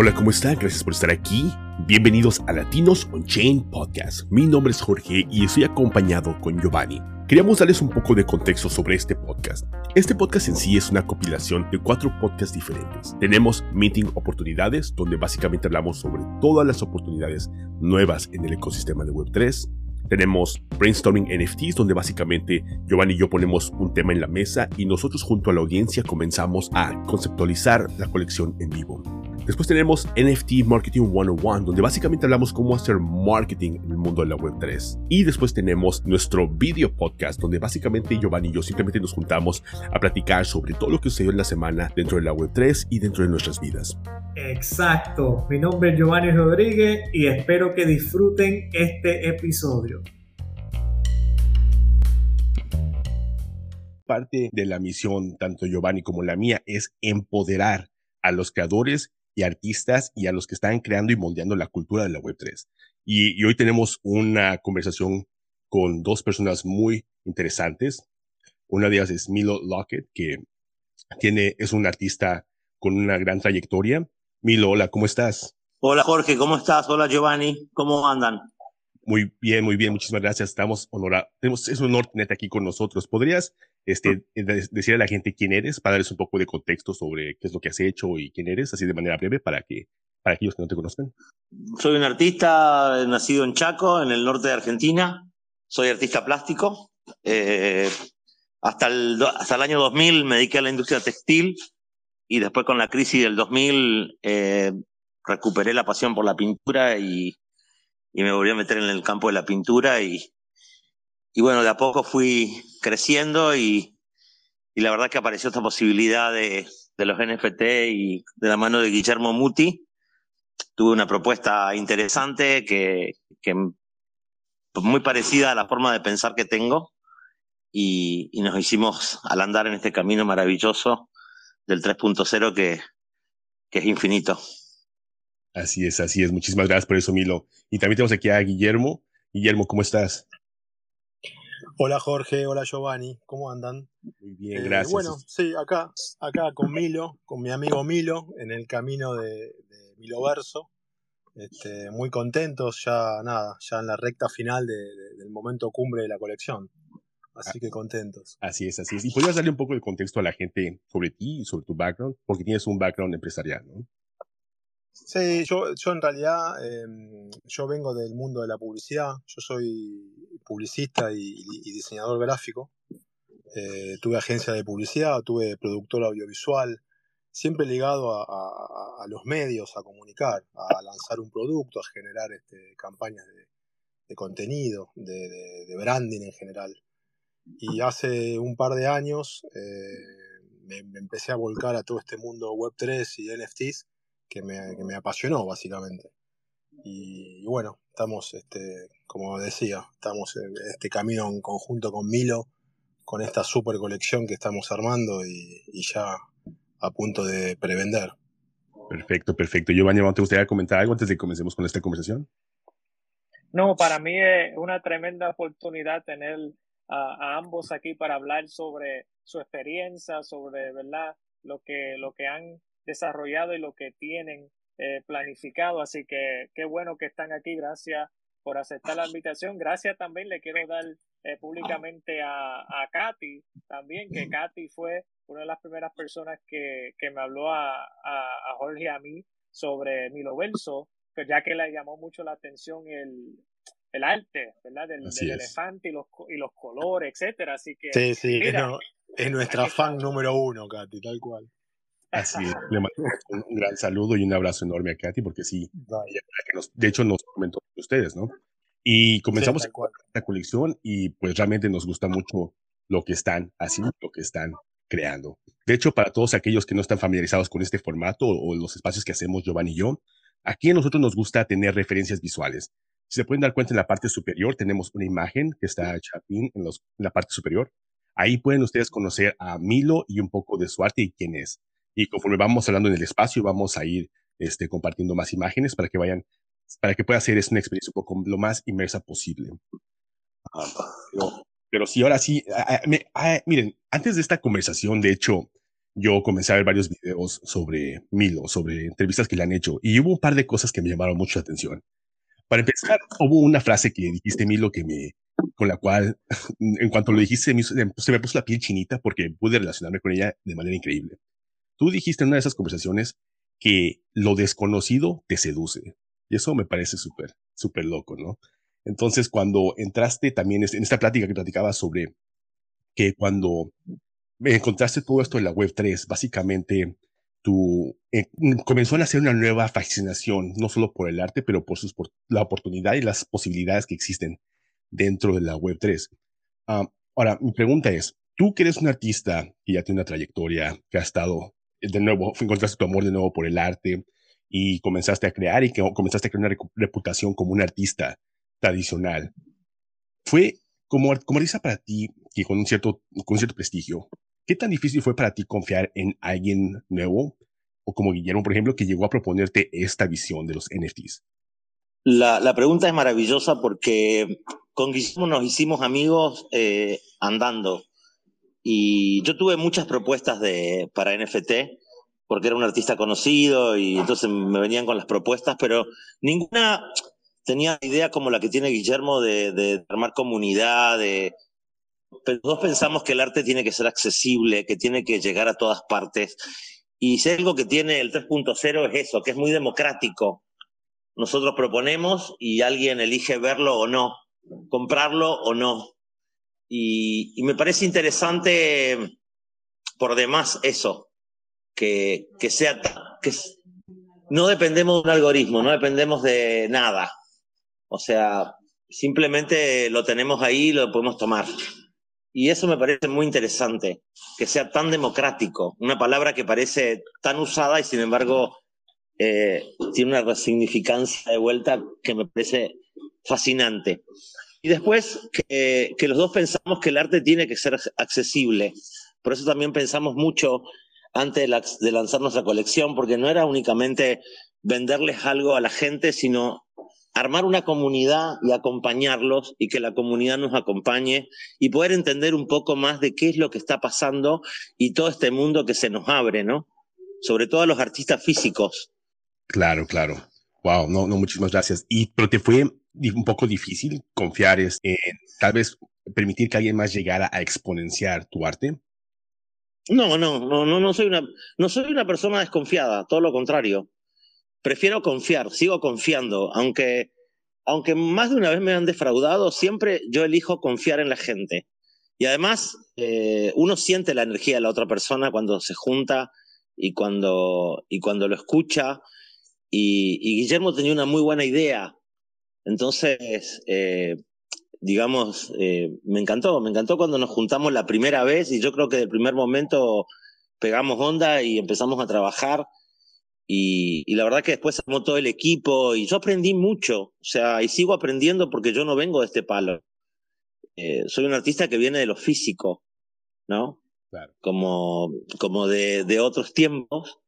Hola, ¿cómo están? Gracias por estar aquí. Bienvenidos a Latinos on Chain Podcast. Mi nombre es Jorge y estoy acompañado con Giovanni. Queríamos darles un poco de contexto sobre este podcast. Este podcast en sí es una compilación de cuatro podcasts diferentes. Tenemos Meeting Oportunidades, donde básicamente hablamos sobre todas las oportunidades nuevas en el ecosistema de Web3. Tenemos Brainstorming NFTs, donde básicamente Giovanni y yo ponemos un tema en la mesa y nosotros junto a la audiencia comenzamos a conceptualizar la colección en vivo. Después tenemos NFT Marketing 101, donde básicamente hablamos cómo hacer marketing en el mundo de la Web3. Y después tenemos nuestro video podcast, donde básicamente Giovanni y yo simplemente nos juntamos a platicar sobre todo lo que sucedió en la semana dentro de la Web3 y dentro de nuestras vidas. Exacto. Mi nombre es Giovanni Rodríguez y espero que disfruten este episodio. Parte de la misión, tanto Giovanni como la mía, es empoderar a los creadores y artistas y a los que están creando y moldeando la cultura de la Web3. Y, hoy tenemos una conversación con dos personas muy interesantes. Una de ellas es Milo Lockett, que tiene, es un artista con una gran trayectoria. Milo, hola, ¿cómo estás? Hola Jorge, ¿cómo estás? Hola Giovanni, ¿cómo andan? Muy bien, muy bien, muchísimas gracias. Estamos honorados. Es un honor tenerte aquí con nosotros. ¿Podrías este, decir a la gente quién eres para darles un poco de contexto sobre qué es lo que has hecho y quién eres, así de manera breve para que para aquellos que no te conozcan? Soy un artista nacido en Chaco, en el norte de Argentina. Soy artista plástico. Eh, hasta, el, hasta el año 2000 me dediqué a la industria textil y después con la crisis del 2000 eh, recuperé la pasión por la pintura y, y me volví a meter en el campo de la pintura y, y bueno, de a poco fui creciendo y, y la verdad que apareció esta posibilidad de, de, los NFT y de la mano de Guillermo Muti. Tuve una propuesta interesante que, que muy parecida a la forma de pensar que tengo y, y nos hicimos al andar en este camino maravilloso del 3.0 que, que es infinito. Así es, así es. Muchísimas gracias por eso, Milo. Y también tenemos aquí a Guillermo. Guillermo, ¿cómo estás? Hola Jorge, hola Giovanni, ¿cómo andan? Muy bien, eh, gracias. bueno, sí, acá, acá con Milo, con mi amigo Milo, en el camino de, de Miloverso. Este, muy contentos, ya nada, ya en la recta final del momento cumbre de la colección. Así que contentos. Así es, así es. ¿Y podrías darle un poco de contexto a la gente sobre ti y sobre tu background? Porque tienes un background empresarial, ¿no? Sí, yo, yo en realidad, em, yo vengo del mundo de la publicidad, yo soy publicista y, diseñador gráfico, eh, tuve agencia de publicidad, tuve productor audiovisual, siempre ligado a, los medios, a comunicar, a lanzar un producto, a generar este, campañas de, contenido, de, branding en general. Y hace un par de años eh, me, me empecé a volcar a todo este mundo Web3 y NFTs que me, apasionó básicamente. Y, bueno, estamos, este, como decía, estamos en este camino en conjunto con Milo, con esta super colección que estamos armando y, ya a punto de prevender. Perfecto, perfecto. Giovanni, ¿te gustaría comentar algo antes de que comencemos con esta conversación? No, para mí es una tremenda oportunidad tener a, a, ambos aquí para hablar sobre su experiencia, sobre verdad lo que, lo que han desarrollado y lo que tienen eh, planificado. Así que qué bueno que están aquí. Gracias por aceptar la invitación. Gracias también le quiero dar eh, públicamente a, a Katy también, que Katy fue una de las primeras personas que, que me habló a, a, Jorge y a mí sobre Milo Verso, pues ya que le llamó mucho la atención el, el arte, ¿verdad? Del, elefante y los, y los colores, etcétera. Así que. Sí, sí, es, nuestra fan número uno, Katy, tal cual. Así es. Le mando un, gran saludo y un abrazo enorme a Katy, porque sí, de hecho nos comentó ustedes, ¿no? Y comenzamos sí, la colección y pues realmente nos gusta mucho lo que están haciendo, lo que están creando. De hecho, para todos aquellos que no están familiarizados con este formato o, los espacios que hacemos Giovanni y yo, aquí a nosotros nos gusta tener referencias visuales. Si se pueden dar cuenta en la parte superior, tenemos una imagen que está hecha en, en la parte superior. Ahí pueden ustedes conocer a Milo y un poco de su arte y quién es. Y conforme vamos hablando en el espacio, vamos a ir este, compartiendo más imágenes para que vayan, para que pueda ser es una experiencia un poco lo más inmersa posible. pero, pero sí, ahora sí, miren, antes de esta conversación, de hecho, yo comencé a ver varios videos sobre Milo, sobre entrevistas que le han hecho, y hubo un par de cosas que me llamaron mucho la atención. Para empezar, hubo una frase que dijiste, Milo, que me, con la cual, en cuanto lo dijiste, se me puso la piel chinita porque pude relacionarme con ella de manera increíble. Tú dijiste en una de esas conversaciones que lo desconocido te seduce. Y eso me parece súper, súper loco, ¿no? Entonces, cuando entraste también en esta plática que platicabas sobre que cuando encontraste todo esto en la web 3, básicamente tu, eh, comenzó a nacer una nueva fascinación, no solo por el arte, pero por, la oportunidad y las posibilidades que existen dentro de la web 3. Ah, ahora, mi pregunta es, tú que eres un artista que ya tiene una trayectoria, que ha estado de nuevo, encontraste tu amor de nuevo por el arte y comenzaste a crear y que comenzaste a crear una reputación como un artista tradicional. Fue como, como artista para ti, que con un cierto, con cierto prestigio, ¿qué tan difícil fue para ti confiar en alguien nuevo? O como Guillermo, por ejemplo, que llegó a proponerte esta visión de los NFTs. La, la pregunta es maravillosa porque con Guillermo nos hicimos amigos eh, andando. Y yo tuve muchas propuestas de, para NFT, porque era un artista conocido y entonces me venían con las propuestas, pero ninguna tenía idea como la que tiene Guillermo de, armar comunidad, de, pero todos pensamos que el arte tiene que ser accesible, que tiene que llegar a todas partes. Y si algo que tiene el 3.0 es eso, que es muy democrático. Nosotros proponemos y alguien elige verlo o no, comprarlo o no. Y, me parece interesante por demás eso, que, que sea que no dependemos de un algoritmo, no dependemos de nada. O sea, simplemente lo tenemos ahí y lo podemos tomar. Y eso me parece muy interesante, que sea tan democrático, una palabra que parece tan usada y sin embargo eh, tiene una resignificancia de vuelta que me parece fascinante. Y después que, los dos pensamos que el arte tiene que ser accesible. Por eso también pensamos mucho antes de, de lanzar nuestra colección, porque no era únicamente venderles algo a la gente, sino armar una comunidad y acompañarlos y que la comunidad nos acompañe y poder entender un poco más de qué es lo que está pasando y todo este mundo que se nos abre, ¿no? Sobre todo a los artistas físicos. Claro, claro. Wow, no, no, muchísimas gracias. Y, pero te fue un poco difícil confiar en tal vez permitir que alguien más llegara a exponenciar tu arte. No, no, no, no, no soy una, no soy una persona desconfiada, todo lo contrario prefiero confiar, sigo confiando, aunque, aunque más de una vez me han defraudado, siempre yo elijo confiar en la gente. Y además, eh, uno siente la energía de la otra persona cuando se junta y cuando, y cuando lo escucha. Y, Guillermo tenía una muy buena idea. Entonces, eh, digamos, eh, me encantó, me encantó cuando nos juntamos la primera vez y yo creo que del primer momento pegamos onda y empezamos a trabajar y, la verdad que después armó todo el equipo y yo aprendí mucho, o sea, y sigo aprendiendo porque yo no vengo de este palo. Eh, soy un artista que viene de lo físico, ¿no? Claro. Como, como de, de otros tiempos.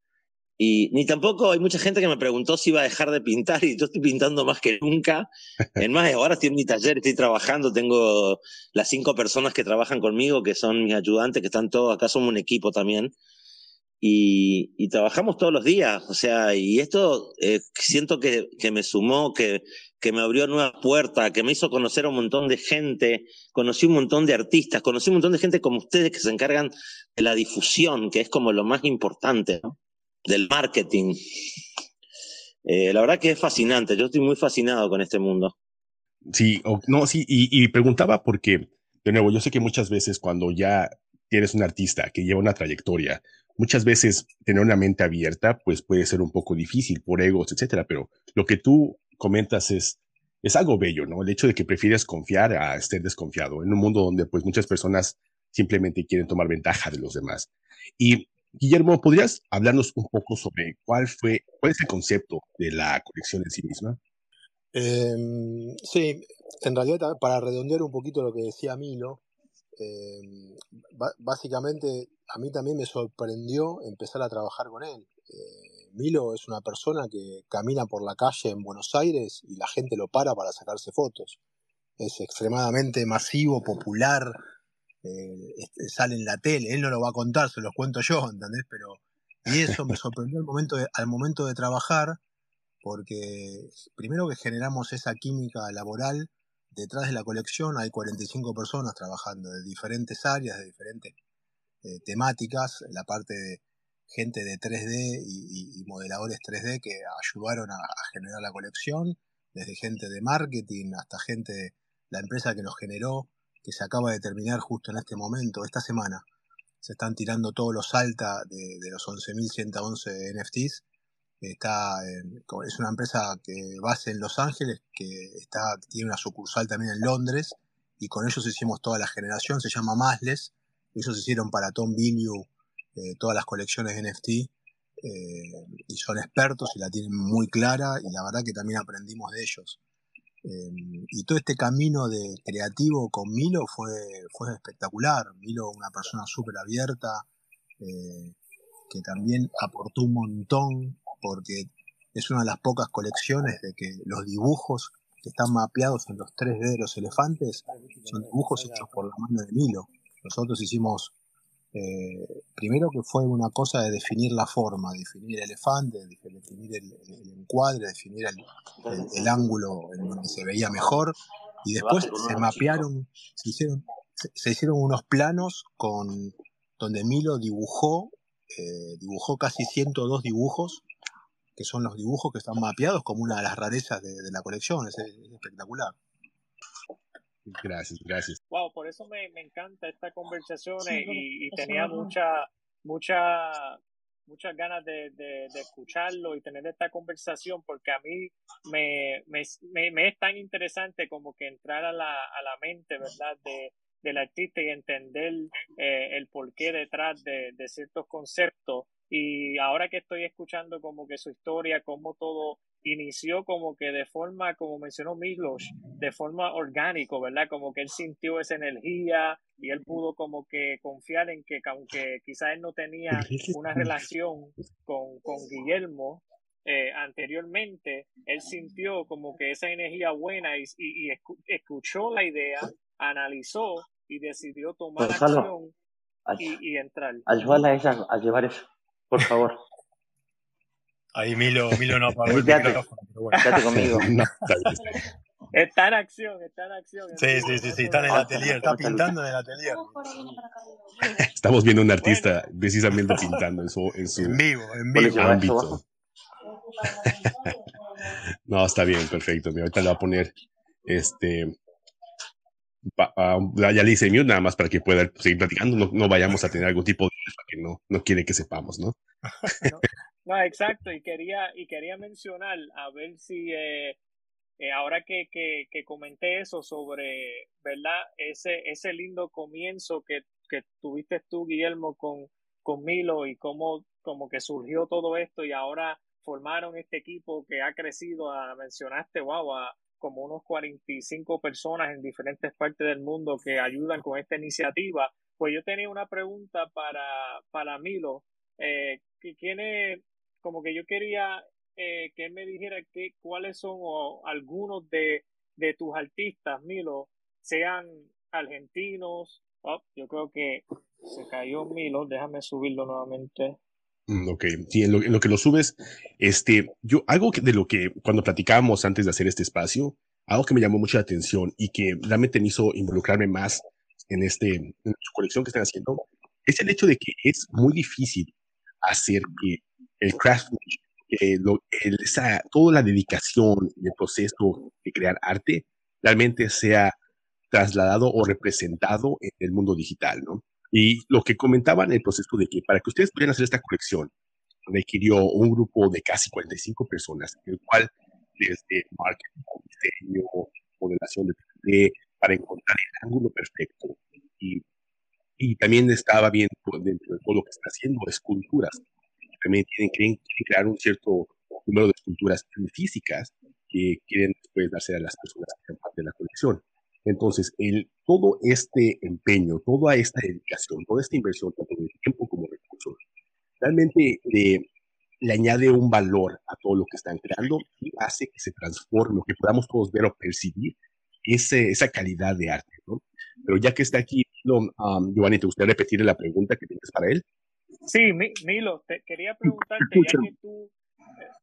Y ni tampoco hay mucha gente que me preguntó si iba a dejar de pintar y yo estoy pintando más que nunca. En más, ahora estoy en mi taller, estoy trabajando, tengo las cinco personas que trabajan conmigo, que son mis ayudantes, que están todos, acá somos un equipo también y, trabajamos todos los días, o sea, y esto eh, siento que, que, me sumó, que, que me abrió nuevas puertas, que me hizo conocer a un montón de gente, conocí un montón de artistas, conocí un montón de gente como ustedes que se encargan de la difusión, que es como lo más importante, ¿no? Del marketing. Eh, la verdad que es fascinante, yo estoy muy fascinado con este mundo. Sí, no, sí, y, y preguntaba porque, de nuevo, yo sé que muchas veces cuando ya eres un artista que lleva una trayectoria, muchas veces tener una mente abierta pues puede ser un poco difícil por egos, etcétera, pero lo que tú comentas es es algo bello, ¿no? El hecho de que prefieres confiar a estar desconfiado en un mundo donde pues muchas personas simplemente quieren tomar ventaja de los demás. Y Guillermo, ¿podrías hablarnos un poco sobre cuál fue, cuál es el concepto de la colección en sí misma? Em, sí, en realidad para redondear un poquito lo que decía Milo, em, básicamente a mí también me sorprendió empezar a trabajar con él. Eh, Milo es una persona que camina por la calle en Buenos Aires y la gente lo para para sacarse fotos. Es extremadamente masivo, popular, eh, este, sale en la tele, él no lo va a contar, se los cuento yo, ¿entendés? Pero, y eso me sorprendió al momento de, al momento de trabajar, porque primero que generamos esa química laboral, detrás de la colección hay 45 personas trabajando de diferentes áreas, de diferentes eh, temáticas, la parte de gente de 3D y, modeladores 3D que ayudaron a, generar la colección, desde gente de marketing hasta gente de la empresa que nos generó, que se acaba de terminar justo en este momento, esta semana. Se están tirando todos los alta de, de los 11.111 NFTs. Está es una empresa que base en Los Ángeles, que está, tiene una sucursal también en Londres, y con ellos hicimos toda la generación, se llama Masles. Ellos hicieron para Tom Billieu eh, todas las colecciones de NFT eh, y son expertos y la tienen muy clara y la verdad que también aprendimos de ellos. Eh, y todo este camino de creativo con Milo fue, fue espectacular. Milo, una persona súper abierta, que también aportó un montón porque es una de las pocas colecciones de que los dibujos que están mapeados en los 3D de los elefantes son dibujos hechos por la mano de Milo. Nosotros hicimos eh, primero que fue una cosa de definir la forma, definir el elefante, definir el, encuadre, definir el, ángulo en donde se veía mejor, y después se mapearon, se hicieron, se, hicieron unos planos con donde Milo dibujó, eh, dibujó casi 102 dibujos, que son los dibujos que están mapeados como una de las rarezas de, la colección, es espectacular. Gracias, gracias. Wow, por eso me, encanta esta conversación y, tenía mucha, mucha, muchas ganas de, escucharlo y tener esta conversación porque a mí me, me, es tan interesante como que entrar a la, a la mente, ¿verdad? De, del artista y entender eh, el porqué detrás de, de ciertos conceptos. Y ahora que estoy escuchando como que su historia, cómo todo inició como que de forma, como mencionó Milos, de forma orgánico, ¿verdad? Como que él sintió esa energía y él pudo como que confiar en que aunque quizás él no tenía una relación con, con Guillermo eh, anteriormente, él sintió como que esa energía buena y, y, escuchó la idea, analizó y decidió tomar acción y, y entrar. Ayúdala a ella a llevar eso, por favor. Ahí Milo, Milo no apagó el micrófono, pero bueno. Quédate conmigo. está en acción, está en acción. Sí, sí, sí, sí, está en el atelier, está pintando en el atelier. Estamos viendo un artista precisamente pintando en su, en su vivo, en vivo. ámbito. no, está bien, perfecto. Ahorita le voy a poner este. ya le hice mute nada más para que pueda seguir platicando. No, no vayamos a tener algún tipo de que no, no quiere que sepamos, ¿no? no exacto, y quería, y quería mencionar, a ver si eh, eh, ahora que, que, que, comenté eso sobre, ¿verdad? Ese, ese lindo comienzo que, que tuviste tú, Guillermo, con, con Milo y cómo como que surgió todo esto y ahora formaron este equipo que ha crecido, a, mencionaste, wow, a como unos 45 personas en diferentes partes del mundo que ayudan con esta iniciativa. Pues yo tenía una pregunta para, para Milo. Eh, ¿Quién es, como que yo quería eh, que él me dijera que, cuáles son algunos de, de, tus artistas, Milo, sean argentinos. Oh, yo creo que se cayó Milo, déjame subirlo nuevamente. Mm, ok, sí, en lo, que lo subes, este, yo, algo de lo que cuando platicábamos antes de hacer este espacio, algo que me llamó mucho la atención y que realmente me hizo involucrarme más en este, en su colección que están haciendo, es el hecho de que es muy difícil hacer que el craftsmanship, eh, esa, toda la dedicación del proceso de crear arte realmente sea trasladado o representado en el mundo digital, ¿no? Y lo que comentaban en el proceso de que para que ustedes pudieran hacer esta colección, requirió un grupo de casi 45 personas, el cual desde marketing, diseño, modelación de 3D, para encontrar el ángulo perfecto. Y, y también estaba viendo dentro de todo lo que está haciendo esculturas también tienen, crear un cierto número de esculturas físicas que quieren después darse a las personas que sean parte de la colección. Entonces, el, todo este empeño, toda esta dedicación, toda esta inversión, tanto de tiempo como recursos, realmente le añade un valor a todo lo que están creando y hace que se transforme, que podamos todos ver o percibir ese, esa calidad de arte. ¿no? Pero ya que está aquí, um, Giovanni, ¿te gustaría repetir la pregunta que tienes para él? Sí, Milo, te quería preguntarte, ya que tú,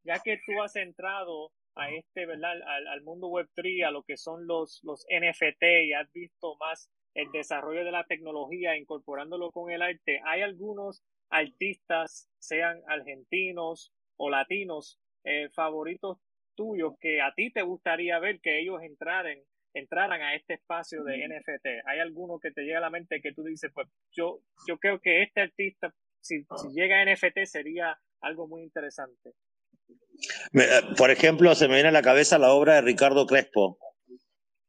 ya que tú has entrado a este, ¿verdad? Al, mundo web 3, a lo que son los, los NFT y has visto más el desarrollo de la tecnología incorporándolo con el arte, ¿hay algunos artistas, sean argentinos o latinos, eh, favoritos tuyos que a ti te gustaría ver que ellos entraran, entraran a este espacio de NFT? ¿Hay alguno que te llega a la mente que tú dices, pues yo, yo creo que este artista, si, si llega a NFT, sería algo muy interesante? Eh, por ejemplo, se me viene a la cabeza la obra de Ricardo Crespo.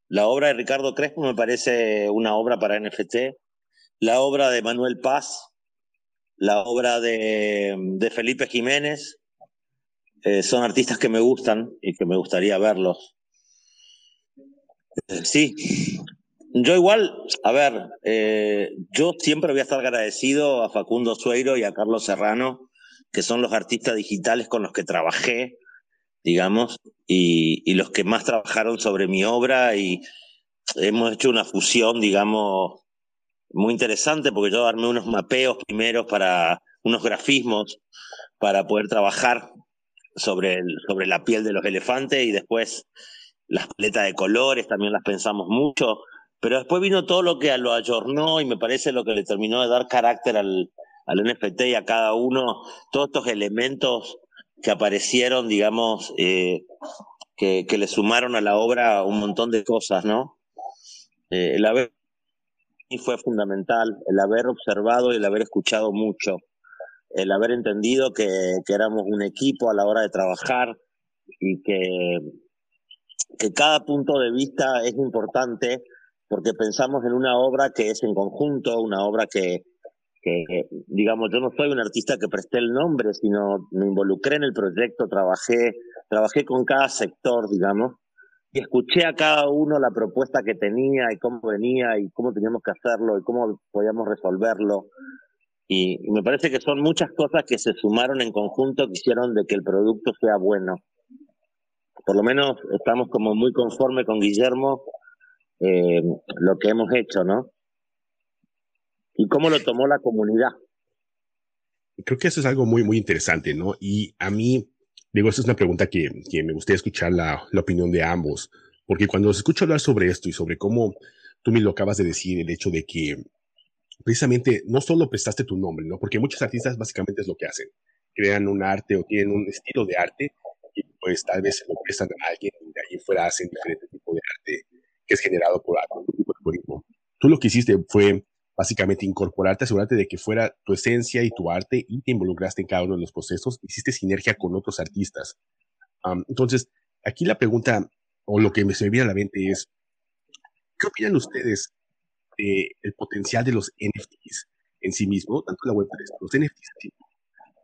La obra de Ricardo Crespo me parece una obra para NFT. La obra de Manuel Paz, la obra de, Felipe Jiménez, eh, son artistas que me gustan y que me gustaría verlos. Eh, sí, yo igual, a ver, yo siempre voy a estar agradecido a Facundo Sueiro y a Carlos Serrano que son los artistas digitales con los que trabajé, digamos, y, los que más trabajaron sobre mi obra y hemos hecho una fusión, digamos, muy interesante porque yo armé unos mapeos primeros para unos grafismos para poder trabajar sobre, sobre la piel de los elefantes y después las paletas de colores también las pensamos mucho, pero después vino todo lo que lo ayornó y me parece lo que le terminó de dar carácter al, al NFT y a cada uno todos estos elementos que aparecieron, digamos, eh, que, le sumaron a la obra un montón de cosas, ¿no? Eh, el haber fue fundamental, el haber observado y el haber escuchado mucho, el haber entendido que, que éramos un equipo a la hora de trabajar y que, que cada punto de vista es importante porque pensamos en una obra que es en conjunto, una obra que, digamos, yo no soy un artista que presté el nombre, sino me involucré en el proyecto, trabajé, trabajé con cada sector, digamos, y escuché a cada uno la propuesta que tenía y cómo venía y cómo teníamos que hacerlo y cómo podíamos resolverlo. Y, me parece que son muchas cosas que se sumaron en conjunto que hicieron de que el producto sea bueno. Por lo menos estamos como muy conforme con Guillermo eh, lo que hemos hecho, ¿no? y cómo lo tomó la comunidad. Creo que eso es algo muy, muy interesante, ¿no? Y a mí, digo, esa es una pregunta que, que me gustaría escuchar la, la, opinión de ambos, porque cuando os escucho hablar sobre esto y sobre cómo tú me lo acabas de decir, el hecho de que precisamente no solo prestaste tu nombre, ¿no? Porque muchos artistas básicamente es lo que hacen, crean un arte o tienen un estilo de arte y pues tal vez se lo prestan a alguien y de ahí fuera hacen diferente tipo de arte que es generado por de algoritmo. Tú lo que hiciste fue básicamente incorporarte, asegurarte de que fuera tu esencia y tu arte y te involucraste en cada uno de los procesos, hiciste sinergia con otros artistas. entonces, aquí la pregunta o lo que me se viene a la mente es, ¿qué opinan ustedes del potencial de los NFTs en sí mismo, tanto la Web3, los NFTs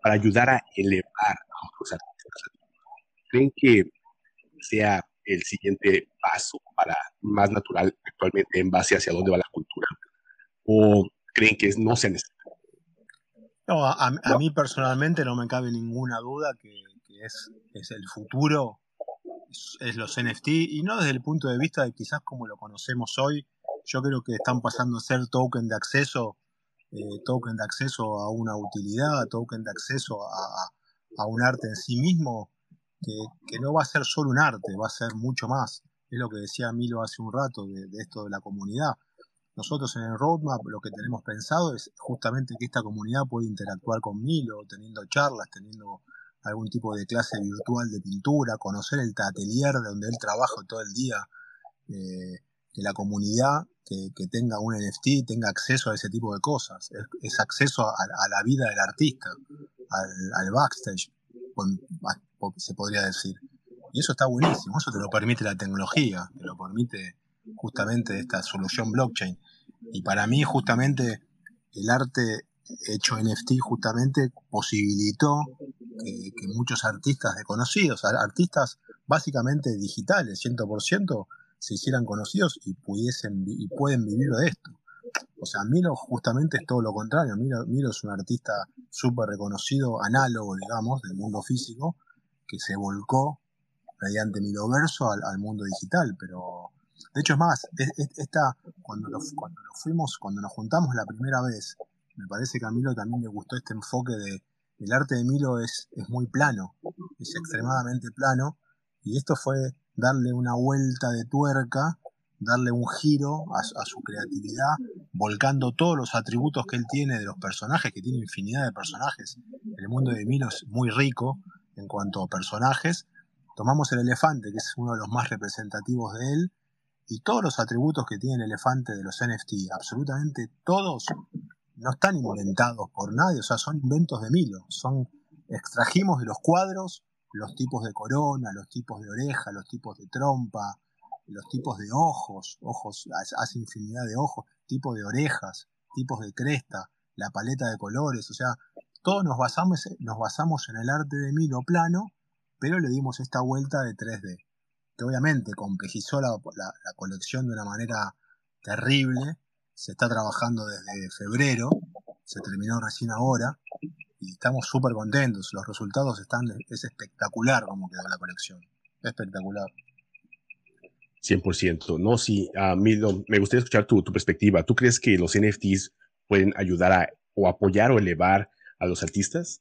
para ayudar a elevar a otros artistas? ¿Creen que sea el siguiente paso para más natural actualmente en base hacia dónde va la cultura? o creen que no se necesita? No, a, mí personalmente no me cabe ninguna duda que, es, es, el futuro, es, los NFT, y no desde el punto de vista de quizás como lo conocemos hoy, yo creo que están pasando a ser token de acceso, eh, token de acceso a una utilidad, token de acceso a, a un arte en sí mismo, que, no va a ser solo un arte, va a ser mucho más. Es lo que decía Milo hace un rato de, de esto de la comunidad. Nosotros en el roadmap lo que tenemos pensado es justamente que esta comunidad puede interactuar con Milo, teniendo charlas, teniendo algún tipo de clase virtual de pintura, conocer el atelier donde él trabaja todo el día, eh, que la comunidad que, tenga un NFT tenga acceso a ese tipo de cosas, es, acceso a, la vida del artista, al, backstage, se podría decir. Y eso está buenísimo, eso te lo permite la tecnología, te lo permite justamente esta solución blockchain. Y para mí justamente el arte hecho NFT justamente posibilitó que, muchos artistas desconocidos, artistas básicamente digitales, 100%, se hicieran conocidos y pudiesen y pueden vivir de esto. O sea, Milo justamente es todo lo contrario. Milo, es un artista súper reconocido, análogo, digamos, del mundo físico, que se volcó mediante Miloverso al, al mundo digital, pero De hecho, es más, esta, cuando, cuando lo fuimos, cuando nos juntamos la primera vez, me parece que a Milo también le gustó este enfoque de el arte de Milo es, es muy plano, es extremadamente plano, y esto fue darle una vuelta de tuerca, darle un giro a, su creatividad, volcando todos los atributos que él tiene de los personajes, que tiene infinidad de personajes. El mundo de Milo es muy rico en cuanto a personajes. Tomamos el elefante, que es uno de los más representativos de él, y todos los atributos que tiene el elefante de los NFT, absolutamente todos, no están inventados por nadie, o sea, son inventos de Milo. Son, extrajimos de los cuadros los tipos de corona, los tipos de oreja, los tipos de trompa, los tipos de ojos, ojos, hace infinidad de ojos, tipos de orejas, tipos de cresta, la paleta de colores, o sea, todos nos basamos, nos basamos en el arte de Milo plano, pero le dimos esta vuelta de 3D, que obviamente complejizó la, la colección de una manera terrible, se está trabajando desde febrero, se terminó recién ahora, y estamos súper contentos. Los resultados están, es espectacular como quedó la colección. Espectacular. 100%. No, sí, a mí me gustaría escuchar tu, tu, perspectiva. ¿Tú crees que los NFTs pueden ayudar a, o apoyar o elevar a los artistas?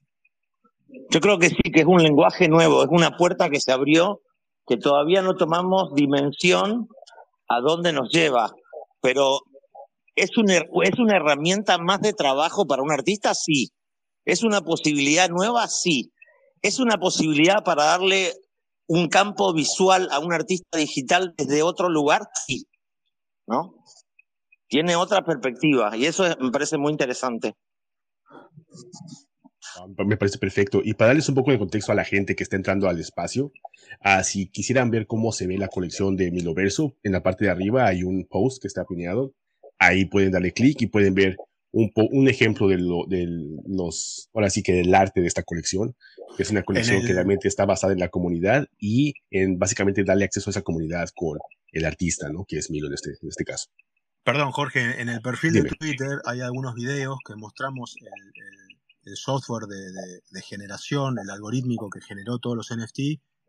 Yo creo que sí, que es un lenguaje nuevo, es una puerta que se abrió, que todavía no tomamos dimensión a dónde nos lleva, pero es es una herramienta más de trabajo para un artista, sí. ¿Es una posibilidad nueva? Sí. ¿Es una posibilidad para darle un campo visual a un artista digital desde otro lugar? Sí. ¿No? Tiene otra perspectiva y eso me parece muy interesante. Ah, me parece perfecto. Y para darles un poco de contexto a la gente que está entrando al espacio, uh, si quisieran ver cómo se ve la colección de Miloverso, en la parte de arriba hay un post que está pineado. Ahí pueden darle clic y pueden ver un, un ejemplo de, lo, de los, ahora sí que del arte de esta colección, que es una colección que realmente está basada en la comunidad y en básicamente darle acceso a esa comunidad con el artista, ¿no? Que es Milo en este, en este caso. Perdón, Jorge, en el perfil de Twitter hay algunos videos que mostramos el, el, software de, de, de, generación, el algorítmico que generó todos los NFT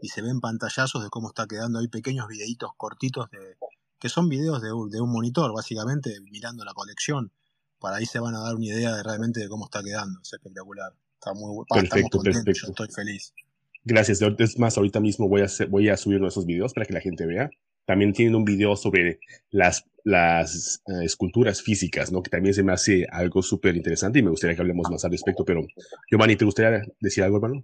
y se ven pantallazos de cómo está quedando. Hay pequeños videitos cortitos de, que son videos de, de un monitor, básicamente mirando la colección para ahí se van a dar una idea de realmente de cómo está quedando. Es espectacular. Está muy perfecto, perfecto. Yo estoy feliz. Gracias. Es más, ahorita mismo voy a, hacer, voy a subir esos videos para que la gente vea. También tienen un video sobre las, las uh, esculturas físicas, ¿no? Que también se me hace algo súper interesante y me gustaría que hablemos más al respecto. Pero, Giovanni, ¿te gustaría decir algo, hermano?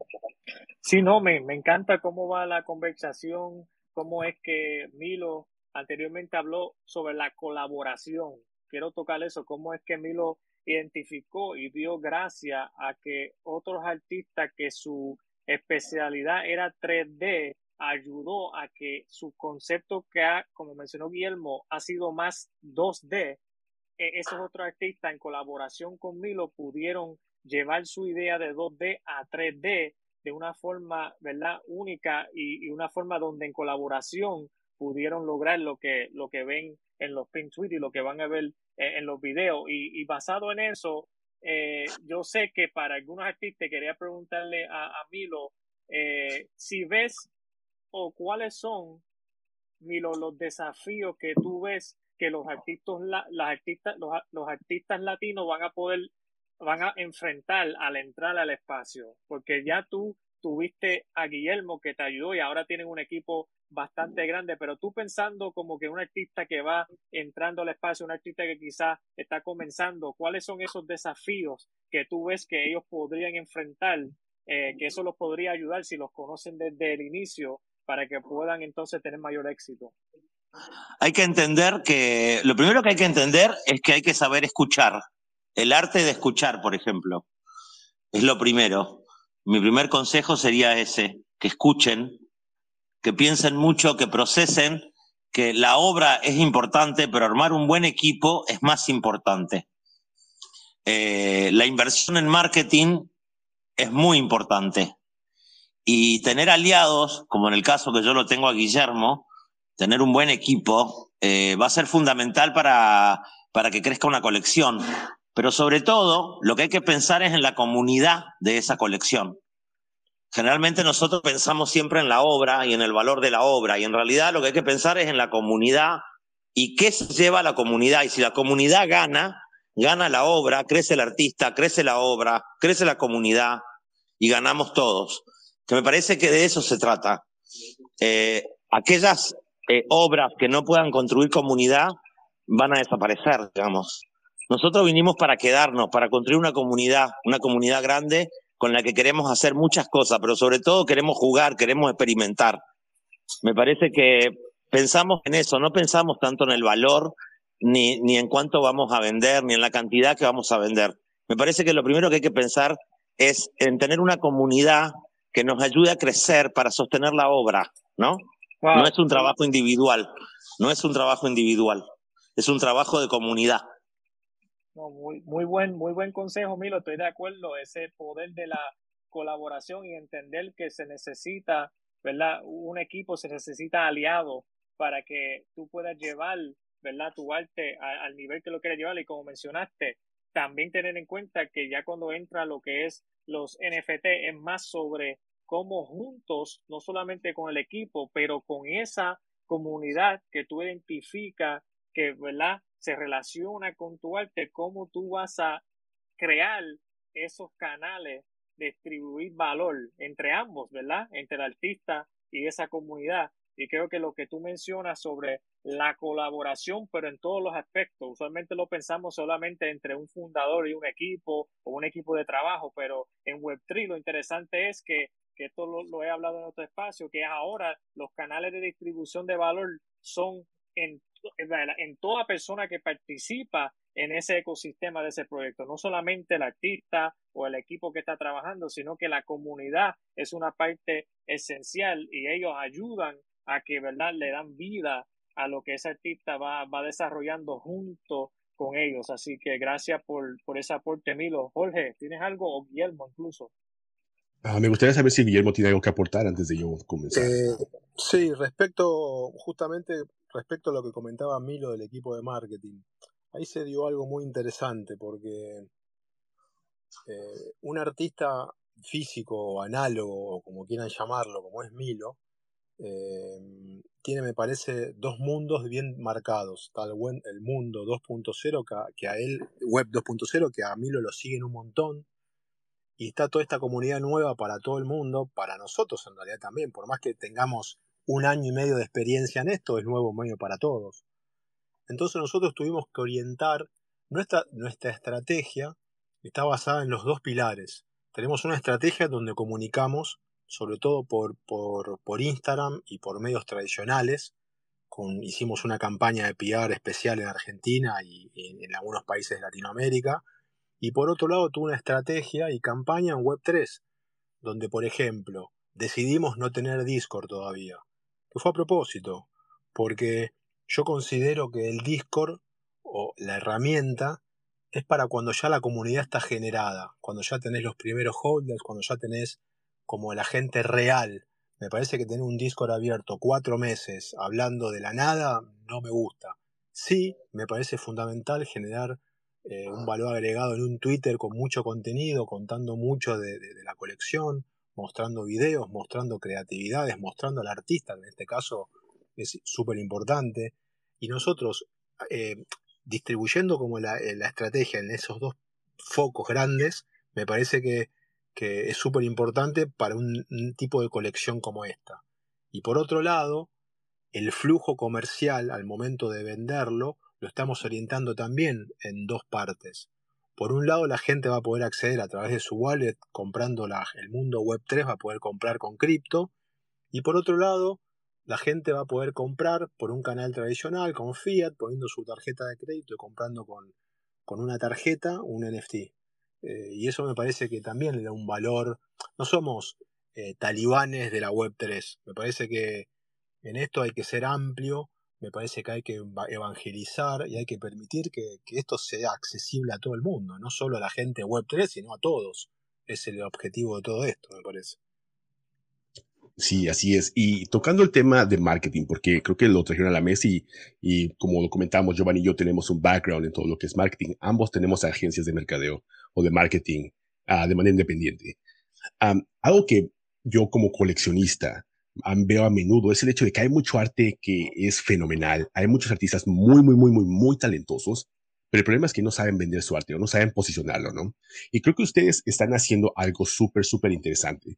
Sí, no, me, me encanta cómo va la conversación, cómo es que Milo anteriormente habló sobre la colaboración quiero tocar eso, cómo es que Milo identificó y dio gracia a que otros artistas que su especialidad era 3D ayudó a que su concepto que ha, como mencionó Guillermo, ha sido más 2D. E, esos otros artistas en colaboración con Milo pudieron llevar su idea de 2D a 3D de una forma, ¿verdad? Única y, y una forma donde en colaboración pudieron lograr lo que, lo que ven en los pin tweets y lo que van a ver eh, en los videos. Y, basado en eso, eh, yo sé que para algunos artistas quería preguntarle a, Milo eh, si ves o cuáles son, Milo, los desafíos que tú ves que los artistas, las artistas, los, los artistas latinos van a poder, van a enfrentar al entrar al espacio, porque ya tú tuviste a Guillermo que te ayudó y ahora tienen un equipo bastante grande, pero tú pensando como que un artista que va entrando al espacio, un artista que quizás está comenzando, ¿cuáles son esos desafíos que tú ves que ellos podrían enfrentar, eh, que eso los podría ayudar si los conocen desde el inicio para que puedan entonces tener mayor éxito? Hay que entender que, lo primero que hay que entender es que hay que saber escuchar, el arte de escuchar, por ejemplo, es lo primero. Mi primer consejo sería ese, que escuchen, que piensen mucho, que procesen, que la obra es importante, pero armar un buen equipo es más importante. Eh, la inversión en marketing es muy importante. Y tener aliados, como en el caso que yo lo tengo a Guillermo, tener un buen equipo eh, va a ser fundamental para, para que crezca una colección. Pero sobre todo, lo que hay que pensar es en la comunidad de esa colección. Generalmente nosotros pensamos siempre en la obra y en el valor de la obra, y en realidad lo que hay que pensar es en la comunidad y qué se lleva a la comunidad. Y si la comunidad gana, gana la obra, crece el artista, crece la obra, crece la comunidad y ganamos todos. Que me parece que de eso se trata. Eh, aquellas eh, obras que no puedan construir comunidad van a desaparecer, digamos. Nosotros vinimos para quedarnos, para construir una comunidad, una comunidad grande con la que queremos hacer muchas cosas, pero sobre todo queremos jugar, queremos experimentar. Me parece que pensamos en eso, no pensamos tanto en el valor, ni, ni en cuánto vamos a vender, ni en la cantidad que vamos a vender. Me parece que lo primero que hay que pensar es en tener una comunidad que nos ayude a crecer para sostener la obra, ¿no? No es un trabajo individual, no es un trabajo individual, es un trabajo de comunidad. Muy, muy, buen, muy buen consejo, Milo, estoy de acuerdo, ese poder de la colaboración y entender que se necesita, ¿verdad? Un equipo se necesita aliado para que tú puedas llevar, ¿verdad? Tu arte al nivel que lo quieras llevar y como mencionaste, también tener en cuenta que ya cuando entra lo que es los NFT es más sobre cómo juntos, no solamente con el equipo, pero con esa comunidad que tú identificas que, ¿verdad? Se relaciona con tu arte, cómo tú vas a crear esos canales, distribuir valor entre ambos, ¿verdad? Entre el artista y esa comunidad. Y creo que lo que tú mencionas sobre la colaboración, pero en todos los aspectos, usualmente lo pensamos solamente entre un fundador y un equipo o un equipo de trabajo, pero en Web3 lo interesante es que, que esto lo, he hablado en otro espacio, que ahora los canales de distribución de valor son en, en toda persona que participa en ese ecosistema de ese proyecto, no solamente el artista o el equipo que está trabajando, sino que la comunidad es una parte esencial y ellos ayudan a que, ¿verdad?, le dan vida a lo que ese artista va, va desarrollando junto con ellos. Así que gracias por, por ese aporte, Milo. Jorge, ¿tienes algo? O Guillermo incluso. Ah, me gustaría saber si Guillermo tiene algo que aportar antes de yo comenzar. Eh, sí, respecto, justamente respecto a lo que comentaba Milo del equipo de marketing, ahí se dio algo muy interesante porque eh, un artista físico o análogo, como quieran llamarlo, como es Milo, Em, tiene, me parece, dos mundos bien marcados. Tal el mundo 2.0, que, a él, web 2.0, que a mí lo, lo siguen un montón. Y está toda esta comunidad nueva para todo el mundo, para nosotros en realidad también, por más que tengamos un año y medio de experiencia en esto, es nuevo medio para todos. Entonces nosotros tuvimos que orientar nuestra, nuestra estrategia, está basada en los dos pilares. Tenemos una estrategia donde comunicamos sobre todo por, por, Instagram y por medios tradicionales. Con, hicimos una campaña de PR especial en Argentina y, en algunos países de Latinoamérica. Y por otro lado, tuve una estrategia y campaña en Web3, donde, por ejemplo, decidimos no tener Discord todavía. Que fue a propósito, porque yo considero que el Discord o la herramienta es para cuando ya la comunidad está generada, cuando ya tenés los primeros holders, cuando ya tenés como la gente real. Me parece que tener un Discord abierto cuatro meses hablando de la nada no me gusta. Sí, me parece fundamental generar eh, un valor agregado en un Twitter con mucho contenido, contando mucho de, la colección, mostrando videos, mostrando creatividades, mostrando al artista, en este caso es súper importante. Y nosotros, eh, distribuyendo como la, la, estrategia en esos dos focos grandes, me parece que que es súper importante para un, tipo de colección como esta. Y por otro lado, el flujo comercial al momento de venderlo lo estamos orientando también en dos partes. Por un lado, la gente va a poder acceder a través de su wallet comprando el mundo web 3, va a poder comprar con cripto. Y por otro lado, la gente va a poder comprar por un canal tradicional con fiat, poniendo su tarjeta de crédito y comprando con, con una tarjeta un NFT. Eh, y eso me parece que también le da un valor. No somos eh, talibanes de la Web 3. Me parece que en esto hay que ser amplio, me parece que hay que evangelizar y hay que permitir que, esto sea accesible a todo el mundo, no solo a la gente Web 3, sino a todos. Es el objetivo de todo esto, me parece. Sí, así es. Y tocando el tema de marketing, porque creo que lo trajeron a la mesa y, y como lo comentamos, Giovanni y yo tenemos un background en todo lo que es marketing. Ambos tenemos agencias de mercadeo o de marketing uh, de manera independiente. Algo que yo como coleccionista veo a menudo es el hecho de que hay mucho arte que es fenomenal. Hay muchos artistas muy, muy, muy, muy, muy talentosos, pero el problema es que no saben vender su arte o no saben posicionarlo, ¿no? Y creo que ustedes están haciendo algo súper, súper interesante.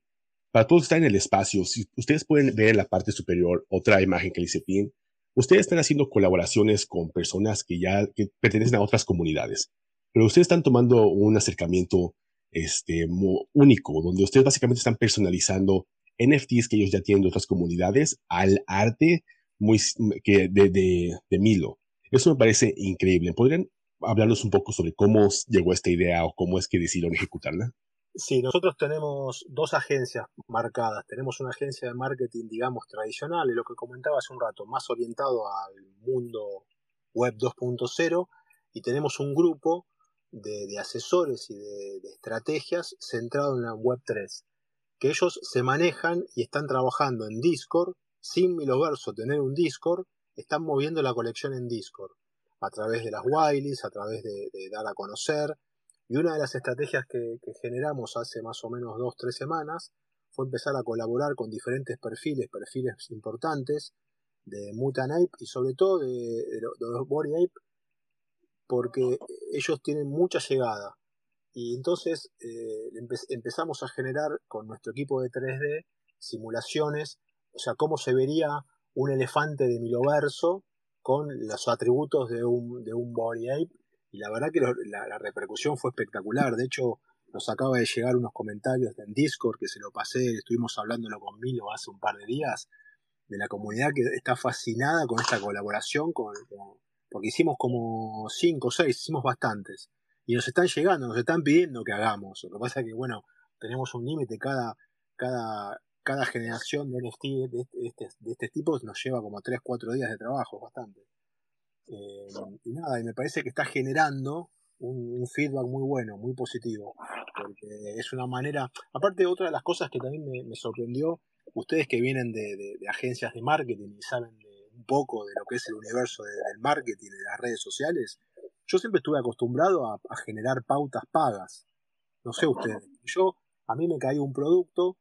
Para todos que están en el espacio, si ustedes pueden ver en la parte superior otra imagen que dice PIN, ustedes están haciendo colaboraciones con personas que ya pertenecen a otras comunidades, pero ustedes están tomando un acercamiento este, único, donde ustedes básicamente están personalizando NFTs que ellos ya tienen de otras comunidades al arte muy, que de, de, de Milo. Eso me parece increíble. ¿Podrían hablarnos un poco sobre cómo llegó esta idea o cómo es que decidieron ejecutarla? Sí, nosotros tenemos dos agencias marcadas. Tenemos una agencia de marketing, digamos, tradicional, y lo que comentaba hace un rato, más orientado al mundo web 2.0, y tenemos un grupo de, asesores y de, estrategias centrado en la web 3, que ellos se manejan y están trabajando en Discord, sin Miloverso tener un Discord, están moviendo la colección en Discord, a través de las Wileys, a través de dar a conocer, y una de las estrategias que, generamos hace más o menos dos, tres semanas fue empezar a colaborar con diferentes perfiles, perfiles importantes de Mutant Ape y sobre todo de, los Body Ape, porque ellos tienen mucha llegada. Y entonces eh, empezamos a generar con nuestro equipo de 3D simulaciones, o sea, cómo se vería un elefante de Miloverso con los atributos de un, de un Body Ape y la verdad que la, repercusión fue espectacular. De hecho, nos acaba de llegar unos comentarios en Discord que se lo pasé, estuvimos hablándolo con Milo hace un par de días, de la comunidad que está fascinada con esta colaboración, con, porque hicimos como cinco o seis, hicimos bastantes. Y nos están llegando, nos están pidiendo que hagamos. Lo que pasa es que, bueno, tenemos un límite, cada, cada, cada generación de NFT de este, de este tipo nos lleva como 3, 4 días de trabajo, bastante. Eh, y nada, y me parece que está generando un, feedback muy bueno, muy positivo, porque es una manera, aparte otra de las cosas que también me, sorprendió, ustedes que vienen de, agencias de marketing y saben un poco de lo que es el universo del marketing, de las redes sociales, yo siempre estuve acostumbrado a, generar pautas pagas, no sé ustedes, yo a mí me caía un producto,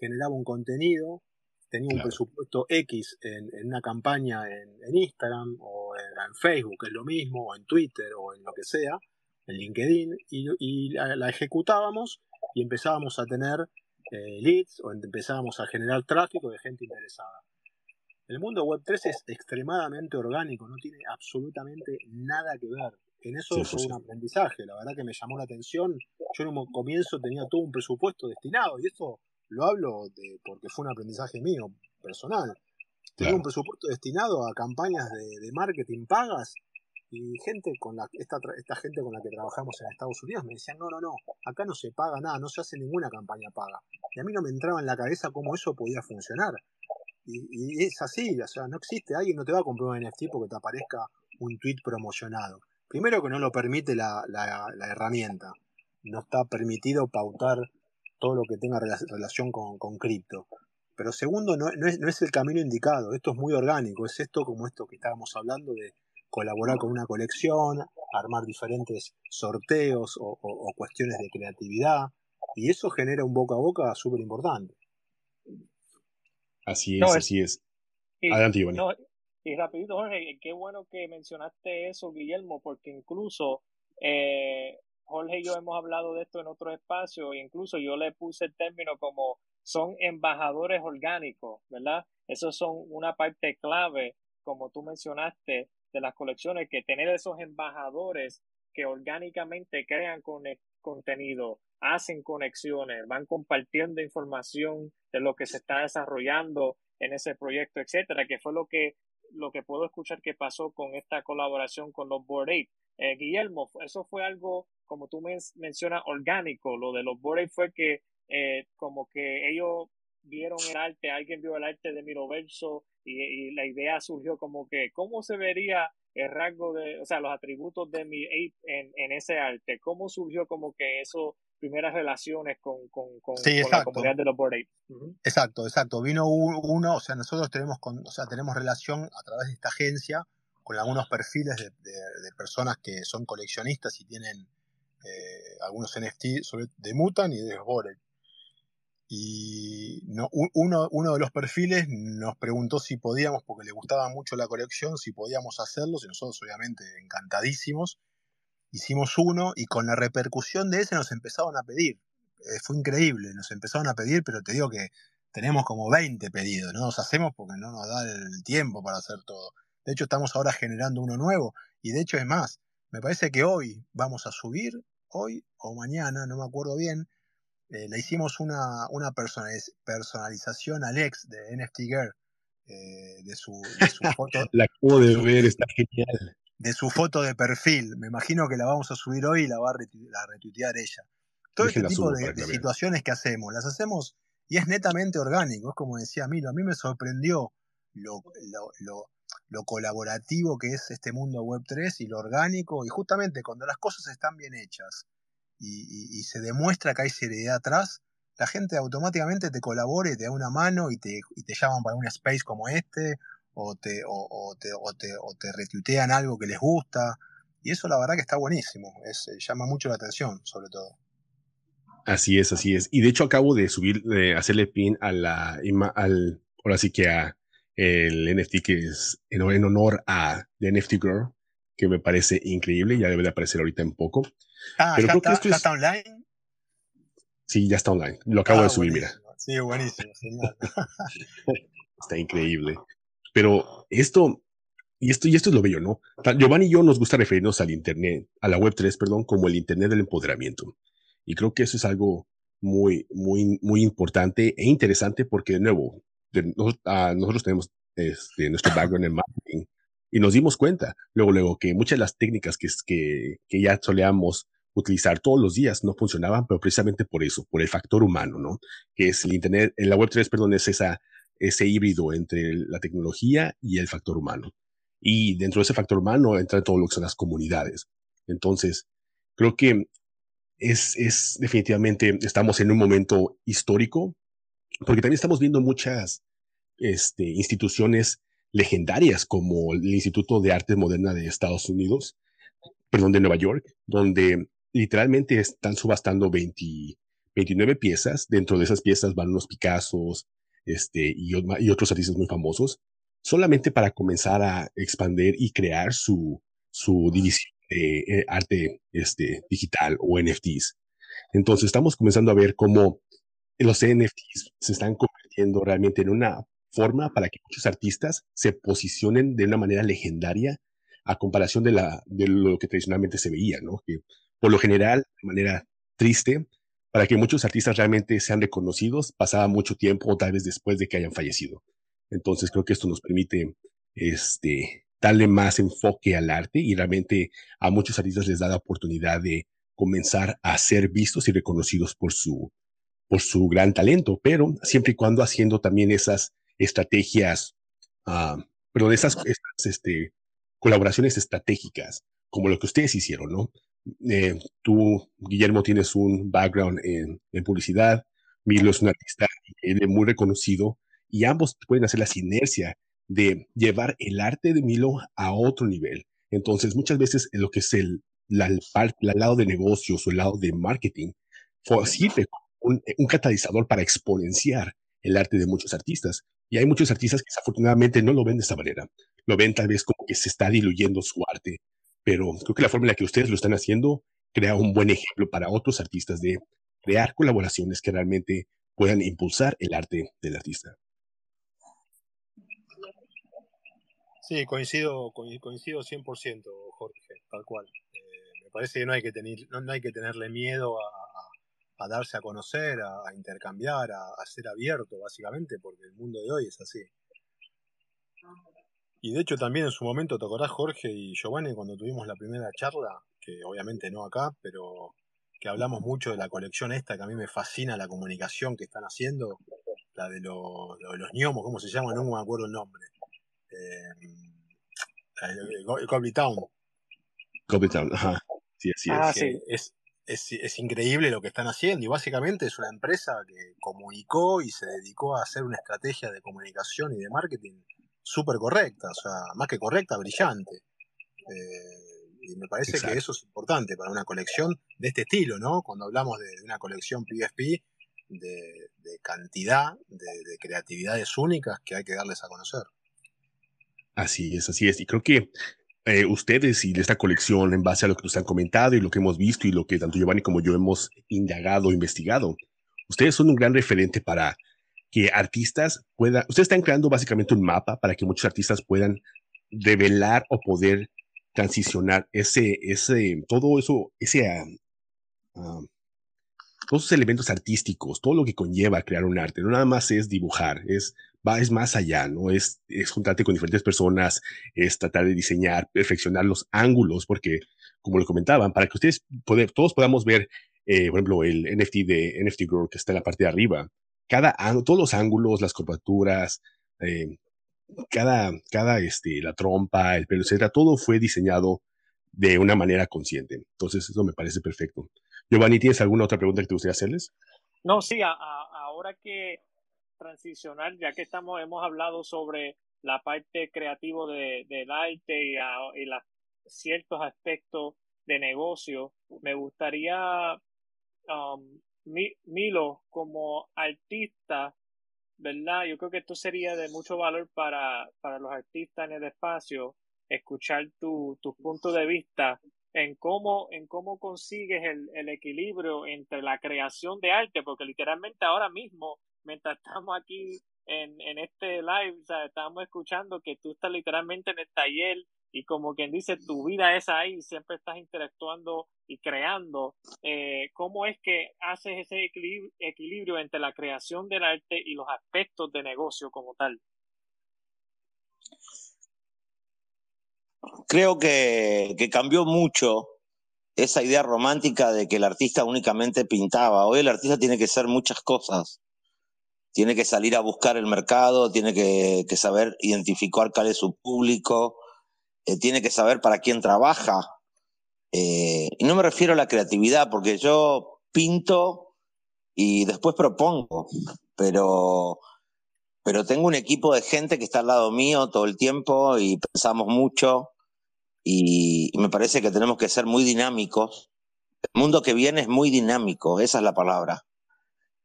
generaba un contenido, tenía un presupuesto X en, una campaña en, Instagram o en, Facebook, es lo mismo, o en Twitter o en lo que sea, en LinkedIn, y, la, ejecutábamos y empezábamos a tener eh, leads o empezábamos a generar tráfico de gente interesada. El mundo web 3 es extremadamente orgánico, no tiene absolutamente nada que ver. En eso fue un aprendizaje, la verdad que me llamó la atención. Yo en un comienzo tenía todo un presupuesto destinado y esto lo hablo de, porque fue un aprendizaje mío, personal. Tenía un presupuesto destinado a campañas de, marketing pagas y gente con la esta, esta gente con la que trabajamos en Estados Unidos me decían, no, no, no, acá no se paga nada, no se hace ninguna campaña paga. Y a mí no me entraba en la cabeza cómo eso podía funcionar. Y, es así, o sea, no existe, alguien no te va a comprar un NFT porque te aparezca un tweet promocionado. Primero que no lo permite la, la, la herramienta. No está permitido pautar todo lo que tenga relación con, cripto. Pero segundo, no, es, el camino indicado, esto es muy orgánico, es esto como esto que estábamos hablando de colaborar con una colección, armar diferentes sorteos o, cuestiones de creatividad, y eso genera un boca a boca súper importante. Así es, así es. Adelante, Iván. y rapidito, Jorge, qué bueno que mencionaste eso, Guillermo, porque incluso eh, Jorge y yo hemos hablado de esto en otro espacio, e incluso yo le puse el término como son embajadores orgánicos, ¿verdad? Esos son una parte clave, como tú mencionaste, de las colecciones, que tener esos embajadores que orgánicamente crean contenido, hacen conexiones, van compartiendo información de lo que se está desarrollando en ese proyecto, etcétera, que fue lo que lo que puedo escuchar que pasó con esta colaboración con los Board Ape. Eh, Guillermo, eso fue algo como tú mencionas, orgánico. Lo de los Borey fue que eh, como que ellos vieron el arte, alguien vio el arte de Miroverso y, y, la idea surgió como que cómo se vería el rasgo de, o sea, los atributos de mi ape en, en ese arte, cómo surgió como que eso primeras relaciones con, con, con, la comunidad de los Bored. Exacto, exacto. Vino uno, o sea, nosotros tenemos, con, o sea, tenemos relación a través de esta agencia con algunos perfiles de, de personas que son coleccionistas y tienen eh, algunos NFT sobre, de Mutan y de Borel. y no, uno, uno de los perfiles nos preguntó si podíamos, porque le gustaba mucho la colección, si podíamos hacerlo, y nosotros obviamente encantadísimos. Hicimos uno y con la repercusión de ese nos empezaron a pedir. Eh, fue increíble, nos empezaron a pedir, pero te digo que tenemos como 20 pedidos, no nos hacemos porque no nos da el tiempo para hacer todo. De hecho, estamos ahora generando uno nuevo y de hecho es más, me parece que hoy vamos a subir, hoy o mañana, no me acuerdo bien, eh, le hicimos una, una personalización al ex de NFT Girl, eh, de, su, foto. la acabo de ver, está genial. De su foto de perfil. Me imagino que la vamos a subir hoy y la va a, retuitear ella. Todo este tipo de, situaciones que hacemos, las hacemos y es netamente orgánico. Es como decía Milo, a mí me sorprendió lo, lo, lo colaborativo que es este mundo Web3 y lo orgánico. Y justamente cuando las cosas están bien hechas y, se demuestra que hay seriedad atrás, la gente automáticamente te colabora y te da una mano y te, y te llaman para un space como este, o te, o, te, o te, o te retuitean algo que les gusta. Y eso la verdad que está buenísimo, es, eh, llama mucho la atención, sobre todo. Así es, así es. Y de hecho acabo de subir, de hacerle pin a la, al, ahora sí que a el NFT que es en, honor a The NFT Girl, que me parece increíble, ya debe de aparecer ahorita en poco. Ah, Pero ¿ya, está, online? Sí, ya está online. Lo acabo de ah, subir, mira. Sí, buenísimo, está increíble. Pero esto, y esto, y esto es lo bello, ¿no? Giovanni y yo nos gusta referirnos al Internet, a la Web 3, perdón, como el Internet del empoderamiento. Y creo que eso es algo muy, muy, muy importante e interesante porque, de nuevo, ah, nosotros tenemos este, nuestro background en marketing y nos dimos cuenta luego, luego que muchas de las técnicas que, que, que ya solíamos utilizar todos los días no funcionaban, pero precisamente por eso, por el factor humano, ¿no? Que es el Internet, en la Web3, perdón, es esa, ese híbrido entre la tecnología y el factor humano. Y dentro de ese factor humano entra todo lo que son las comunidades. Entonces, creo que es, es definitivamente, estamos en un momento histórico, porque también estamos viendo muchas este, instituciones legendarias como el Instituto de Arte Moderna de Estados Unidos, perdón, de Nueva York, donde literalmente están subastando 29 piezas. Dentro de esas piezas van unos Picassos este, y, y otros artistas muy famosos, solamente para comenzar a expandir y crear su, su división de eh, arte este, digital o NFTs. Entonces estamos comenzando a ver cómo los NFTs se están convirtiendo realmente en una forma para que muchos artistas se posicionen de una manera legendaria a comparación de, la, de lo que tradicionalmente se veía, ¿no? Que por lo general, de manera triste, para que muchos artistas realmente sean reconocidos, pasaba mucho tiempo o tal vez después de que hayan fallecido. Entonces creo que esto nos permite este, darle más enfoque al arte y realmente a muchos artistas les da la oportunidad de comenzar a ser vistos y reconocidos por su, por su gran talento, pero siempre y cuando haciendo también esas estrategias, uh, pero de esas, este, colaboraciones estratégicas, como lo que ustedes hicieron, ¿no? Eh, tú, Guillermo, tienes un background en, en publicidad, Milo es un artista muy reconocido y ambos pueden hacer la sinergia de llevar el arte de Milo a otro nivel. Entonces, muchas veces en lo que es el, la, el, lado de negocios o el lado de marketing sirve un, un catalizador para exponenciar el arte de muchos artistas. Y hay muchos artistas que desafortunadamente no lo ven de esta manera. Lo ven tal vez como que se está diluyendo su arte. Pero creo que la forma en la que ustedes lo están haciendo crea un buen ejemplo para otros artistas de crear colaboraciones que realmente puedan impulsar el arte del artista. Sí, coincido, coincido 100%, Jorge, tal cual. Eh, me parece que no hay que, tener, no hay que tenerle miedo a, a darse a conocer, a, intercambiar, a, ser abierto, básicamente, porque el mundo de hoy es así. Y de hecho también en su momento, ¿te acordás Jorge y Giovanni cuando tuvimos la primera charla? Que obviamente no acá, pero que hablamos mucho de la colección esta, que a mí me fascina la comunicación que están haciendo, la de, los gnomos, ¿cómo se llama? No me acuerdo el nombre. Eh, Town. Town, ajá. Sí, así ah, es es, increíble lo que están haciendo y básicamente es una empresa que comunicó y se dedicó a hacer una estrategia de comunicación y de marketing súper correcta, o sea, más que correcta, brillante. Eh, y me parece que eso es importante para una colección de este estilo, ¿no? Cuando hablamos de, una colección PFP, de, cantidad, de, creatividades únicas que hay que darles a conocer. Así es, así es. Y creo que eh, ustedes y esta colección, en base a lo que nos han comentado y lo que hemos visto y lo que tanto Giovanni como yo hemos indagado, investigado, ustedes son un gran referente para que artistas puedan, ustedes están creando básicamente un mapa para que muchos artistas puedan revelar o poder transicionar ese, ese, todo eso, ese, ah, ah, todos esos elementos artísticos, todo lo que conlleva crear un arte, no nada más es dibujar, es, va, es más allá, ¿no? Es, es juntarte con diferentes personas, es tratar de diseñar, perfeccionar los ángulos, porque, como lo comentaban, para que ustedes, poder, todos podamos ver, eh, por ejemplo, el NFT de NFT Girl que está en la parte de arriba, cada, todos los ángulos, las curvaturas, eh, cada, cada, este, la trompa, el pelo, etcétera, todo fue diseñado de una manera consciente. Entonces, eso me parece perfecto. Giovanni, ¿tienes alguna otra pregunta que te gustaría hacerles? No, sí, ahora que transicionar, ya que estamos, hemos hablado sobre la parte creativa de, del arte y, y ciertos aspectos de negocio, me gustaría, um, Milo, como artista, ¿verdad? Yo creo que esto sería de mucho valor para, para los artistas en el espacio, escuchar tu, tu punto de vista en cómo, en cómo consigues el, el, equilibrio entre la creación de arte, porque literalmente ahora mismo, mientras estamos aquí en, en este live, estamos escuchando que tú estás literalmente en el taller y como quien dice, tu vida es ahí, siempre estás interactuando y creando. Eh, ¿Cómo es que haces ese equilibrio, entre la creación del arte y los aspectos de negocio como tal? creo que, cambió mucho esa idea romántica de que el artista únicamente pintaba. Hoy el artista tiene que ser muchas cosas. Tiene que salir a buscar el mercado, tiene que, saber identificar cuál es su público, eh, tiene que saber para quién trabaja. Eh, y no me refiero a la creatividad, porque yo pinto y después propongo, pero, pero tengo un equipo de gente que está al lado mío todo el tiempo y pensamos mucho y, me parece que tenemos que ser muy dinámicos. El mundo que viene es muy dinámico, esa es la palabra.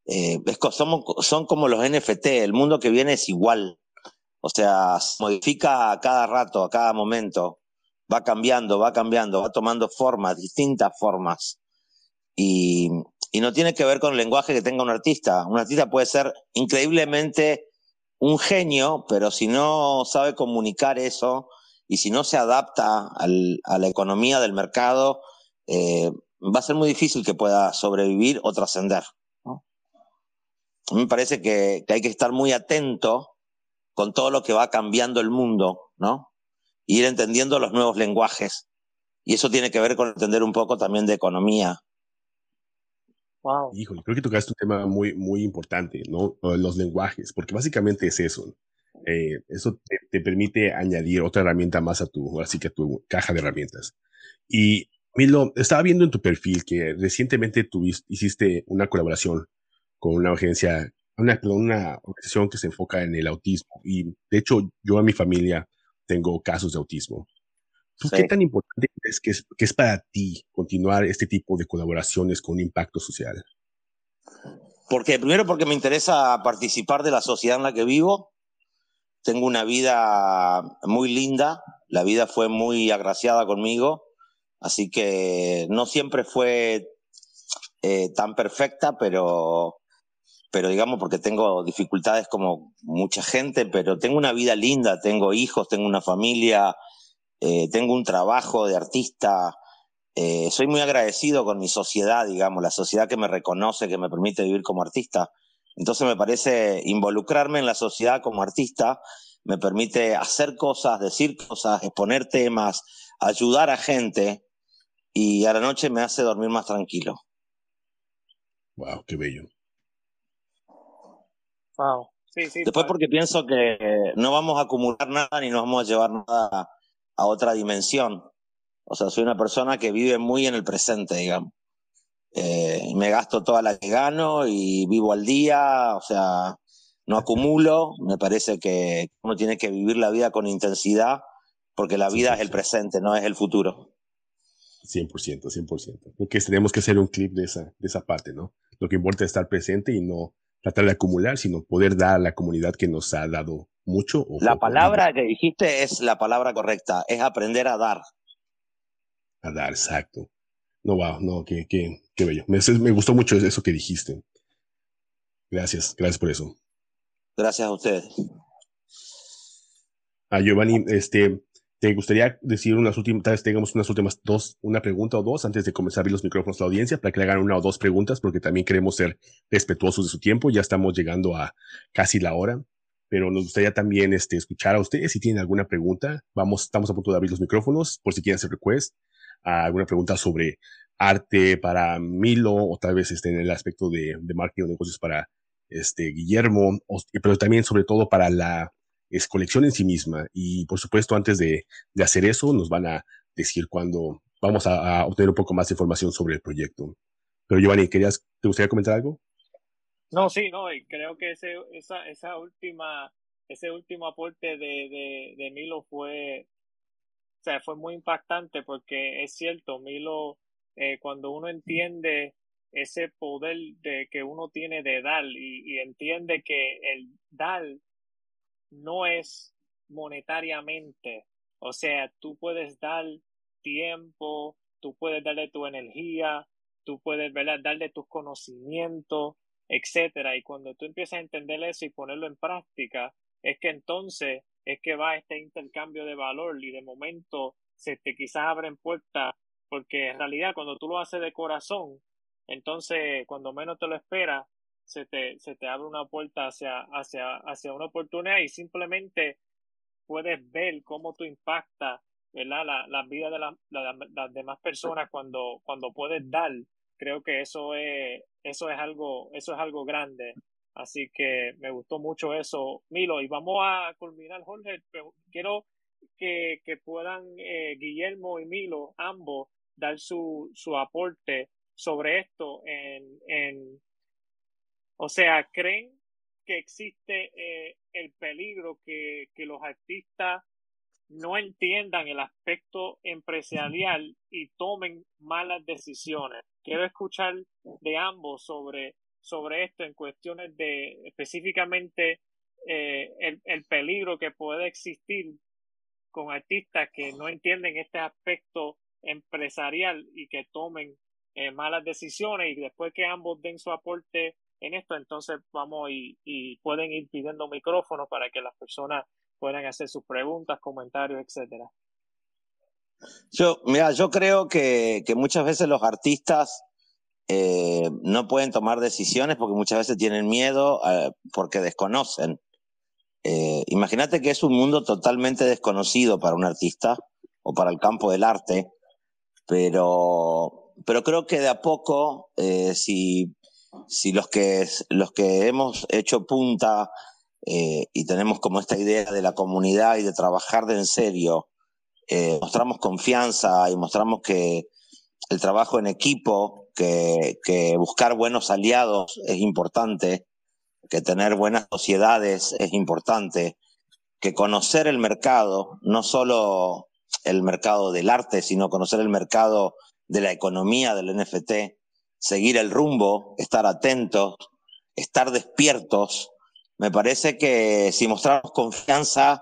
Eh, somos, son como los NFT, el mundo que viene es igual. O sea, se modifica a cada rato, a cada momento. Va cambiando, va cambiando, va tomando formas, distintas formas. Y, y no tiene que ver con el lenguaje que tenga un artista. Un artista puede ser increíblemente un genio, pero si no sabe comunicar eso, y si no se adapta a la economía del mercado, eh, va a ser muy difícil que pueda sobrevivir o trascender. Me parece que, hay que estar muy atento con todo lo que va cambiando el mundo, ¿no? ir entendiendo los nuevos lenguajes. Y eso tiene que ver con entender un poco también de economía. Wow. Híjole, creo que tocaste un tema muy, muy importante, ¿no? Los lenguajes, porque básicamente es eso. Eh, eso te, permite añadir otra herramienta más a tu, así que a tu caja de herramientas. Y Milo, estaba viendo en tu perfil que recientemente tuviste, hiciste una colaboración con una agencia, una, una organización que se enfoca en el autismo. Y de hecho, yo a mi familia tengo casos de autismo. ¿Tú qué tan importante es que, es que es para ti continuar este tipo de colaboraciones con un impacto social? Porque primero porque me interesa participar de la sociedad en la que vivo tengo una vida muy linda, la vida fue muy agraciada conmigo, así que no siempre fue eh, tan perfecta, pero, pero digamos porque tengo dificultades como mucha gente, pero tengo una vida linda, tengo hijos, tengo una familia, eh, tengo un trabajo de artista, eh, soy muy agradecido con mi sociedad, digamos, la sociedad que me reconoce, que me permite vivir como artista. Entonces me parece involucrarme en la sociedad como artista, me permite hacer cosas, decir cosas, exponer temas, ayudar a gente y a la noche me hace dormir más tranquilo. Wow, qué bello. Wow. Después porque pienso que no vamos a acumular nada ni nos vamos a llevar nada a otra dimensión. O sea, soy una persona que vive muy en el presente, digamos. Eh, me gasto toda la que gano y vivo al día, o sea, no acumulo, me parece que uno tiene que vivir la vida con intensidad, porque la vida es el presente, no es el futuro. 100%, 100%. Lo que tenemos que hacer un clip de esa, de esa parte, ¿no? Lo que importa es estar presente y no tratar de acumular, sino poder dar a la comunidad que nos ha dado mucho. la palabra que dijiste es la palabra correcta, es aprender a dar. A dar, exacto. No, wow, no, qué, qué, qué bello. Me, me gustó mucho eso que dijiste. Gracias, gracias por eso. Gracias a ustedes. A Giovanni, este, ¿te gustaría decir unas últimas, tal vez tengamos unas últimas dos, una pregunta o dos antes de comenzar a abrir los micrófonos a la audiencia para que le hagan una o dos preguntas, porque también queremos ser respetuosos de su tiempo. Ya estamos llegando a casi la hora, pero nos gustaría también este, escuchar a ustedes si tienen alguna pregunta. Vamos, estamos a punto de abrir los micrófonos por si quieren hacer request, alguna pregunta sobre arte para Milo o tal vez este, en el aspecto de, de marketing o negocios para este, Guillermo, pero también sobre todo para la es colección en sí misma. Y por supuesto, antes de, de hacer eso, nos van a decir cuándo vamos a, obtener un poco más de información sobre el proyecto. Pero Giovanni, ¿querías, ¿te gustaría comentar algo? No, sí, no, y creo que ese, esa, esa última, ese último aporte de, de, Milo fue, o sea, fue muy impactante porque es cierto, Milo, eh, cuando uno entiende ese poder de que uno tiene de dar y, entiende que el dar no es monetariamente. O sea, tú puedes dar tiempo, tú puedes darle tu energía, tú puedes darle tus conocimientos, etcétera. Y cuando tú empiezas a entender eso y ponerlo en práctica, es que entonces es que va este intercambio de valor y de momento se te quizás abren puertas, porque en realidad cuando tú lo haces de corazón, entonces, cuando menos te lo esperas, se te, se te abre una puerta hacia, hacia, hacia una oportunidad y simplemente puedes ver cómo tú impactas ¿verdad? La, la vida de la, las demás personas cuando, cuando puedes dar. Creo que eso es, eso es algo, eso es algo grande. Así que me gustó mucho eso, Milo. Y vamos a culminar, Jorge. Quiero que, que puedan eh, Guillermo y Milo, ambos, dar su, su aporte sobre esto en, en o sea, creen que existe eh, el peligro que, que los artistas no entiendan el aspecto empresarial y tomen malas decisiones. Quiero escuchar de ambos sobre, sobre esto en cuestiones de específicamente eh, el, el, peligro que puede existir con artistas que no entienden este aspecto empresarial y que tomen eh, malas decisiones y después que ambos den su aporte en esto, entonces vamos y, pueden ir pidiendo micrófonos para que las personas puedan hacer sus preguntas, comentarios, etcétera. Yo, mira, yo creo que, muchas veces los artistas eh, no pueden tomar decisiones porque muchas veces tienen miedo eh, porque desconocen. Eh, Imagínate que es un mundo totalmente desconocido para un artista o para el campo del arte, pero pero creo que de a poco, si, si los, que, los que hemos hecho punta eh, y tenemos como esta idea de la comunidad y de trabajar de en serio, eh, mostramos confianza y mostramos que el trabajo en equipo, que, que buscar buenos aliados es importante, que tener buenas sociedades es importante, que conocer el mercado, no solo el mercado del arte, sino conocer el mercado de la economía del NFT, seguir el rumbo, estar atentos, estar despiertos. Me parece que si mostramos confianza,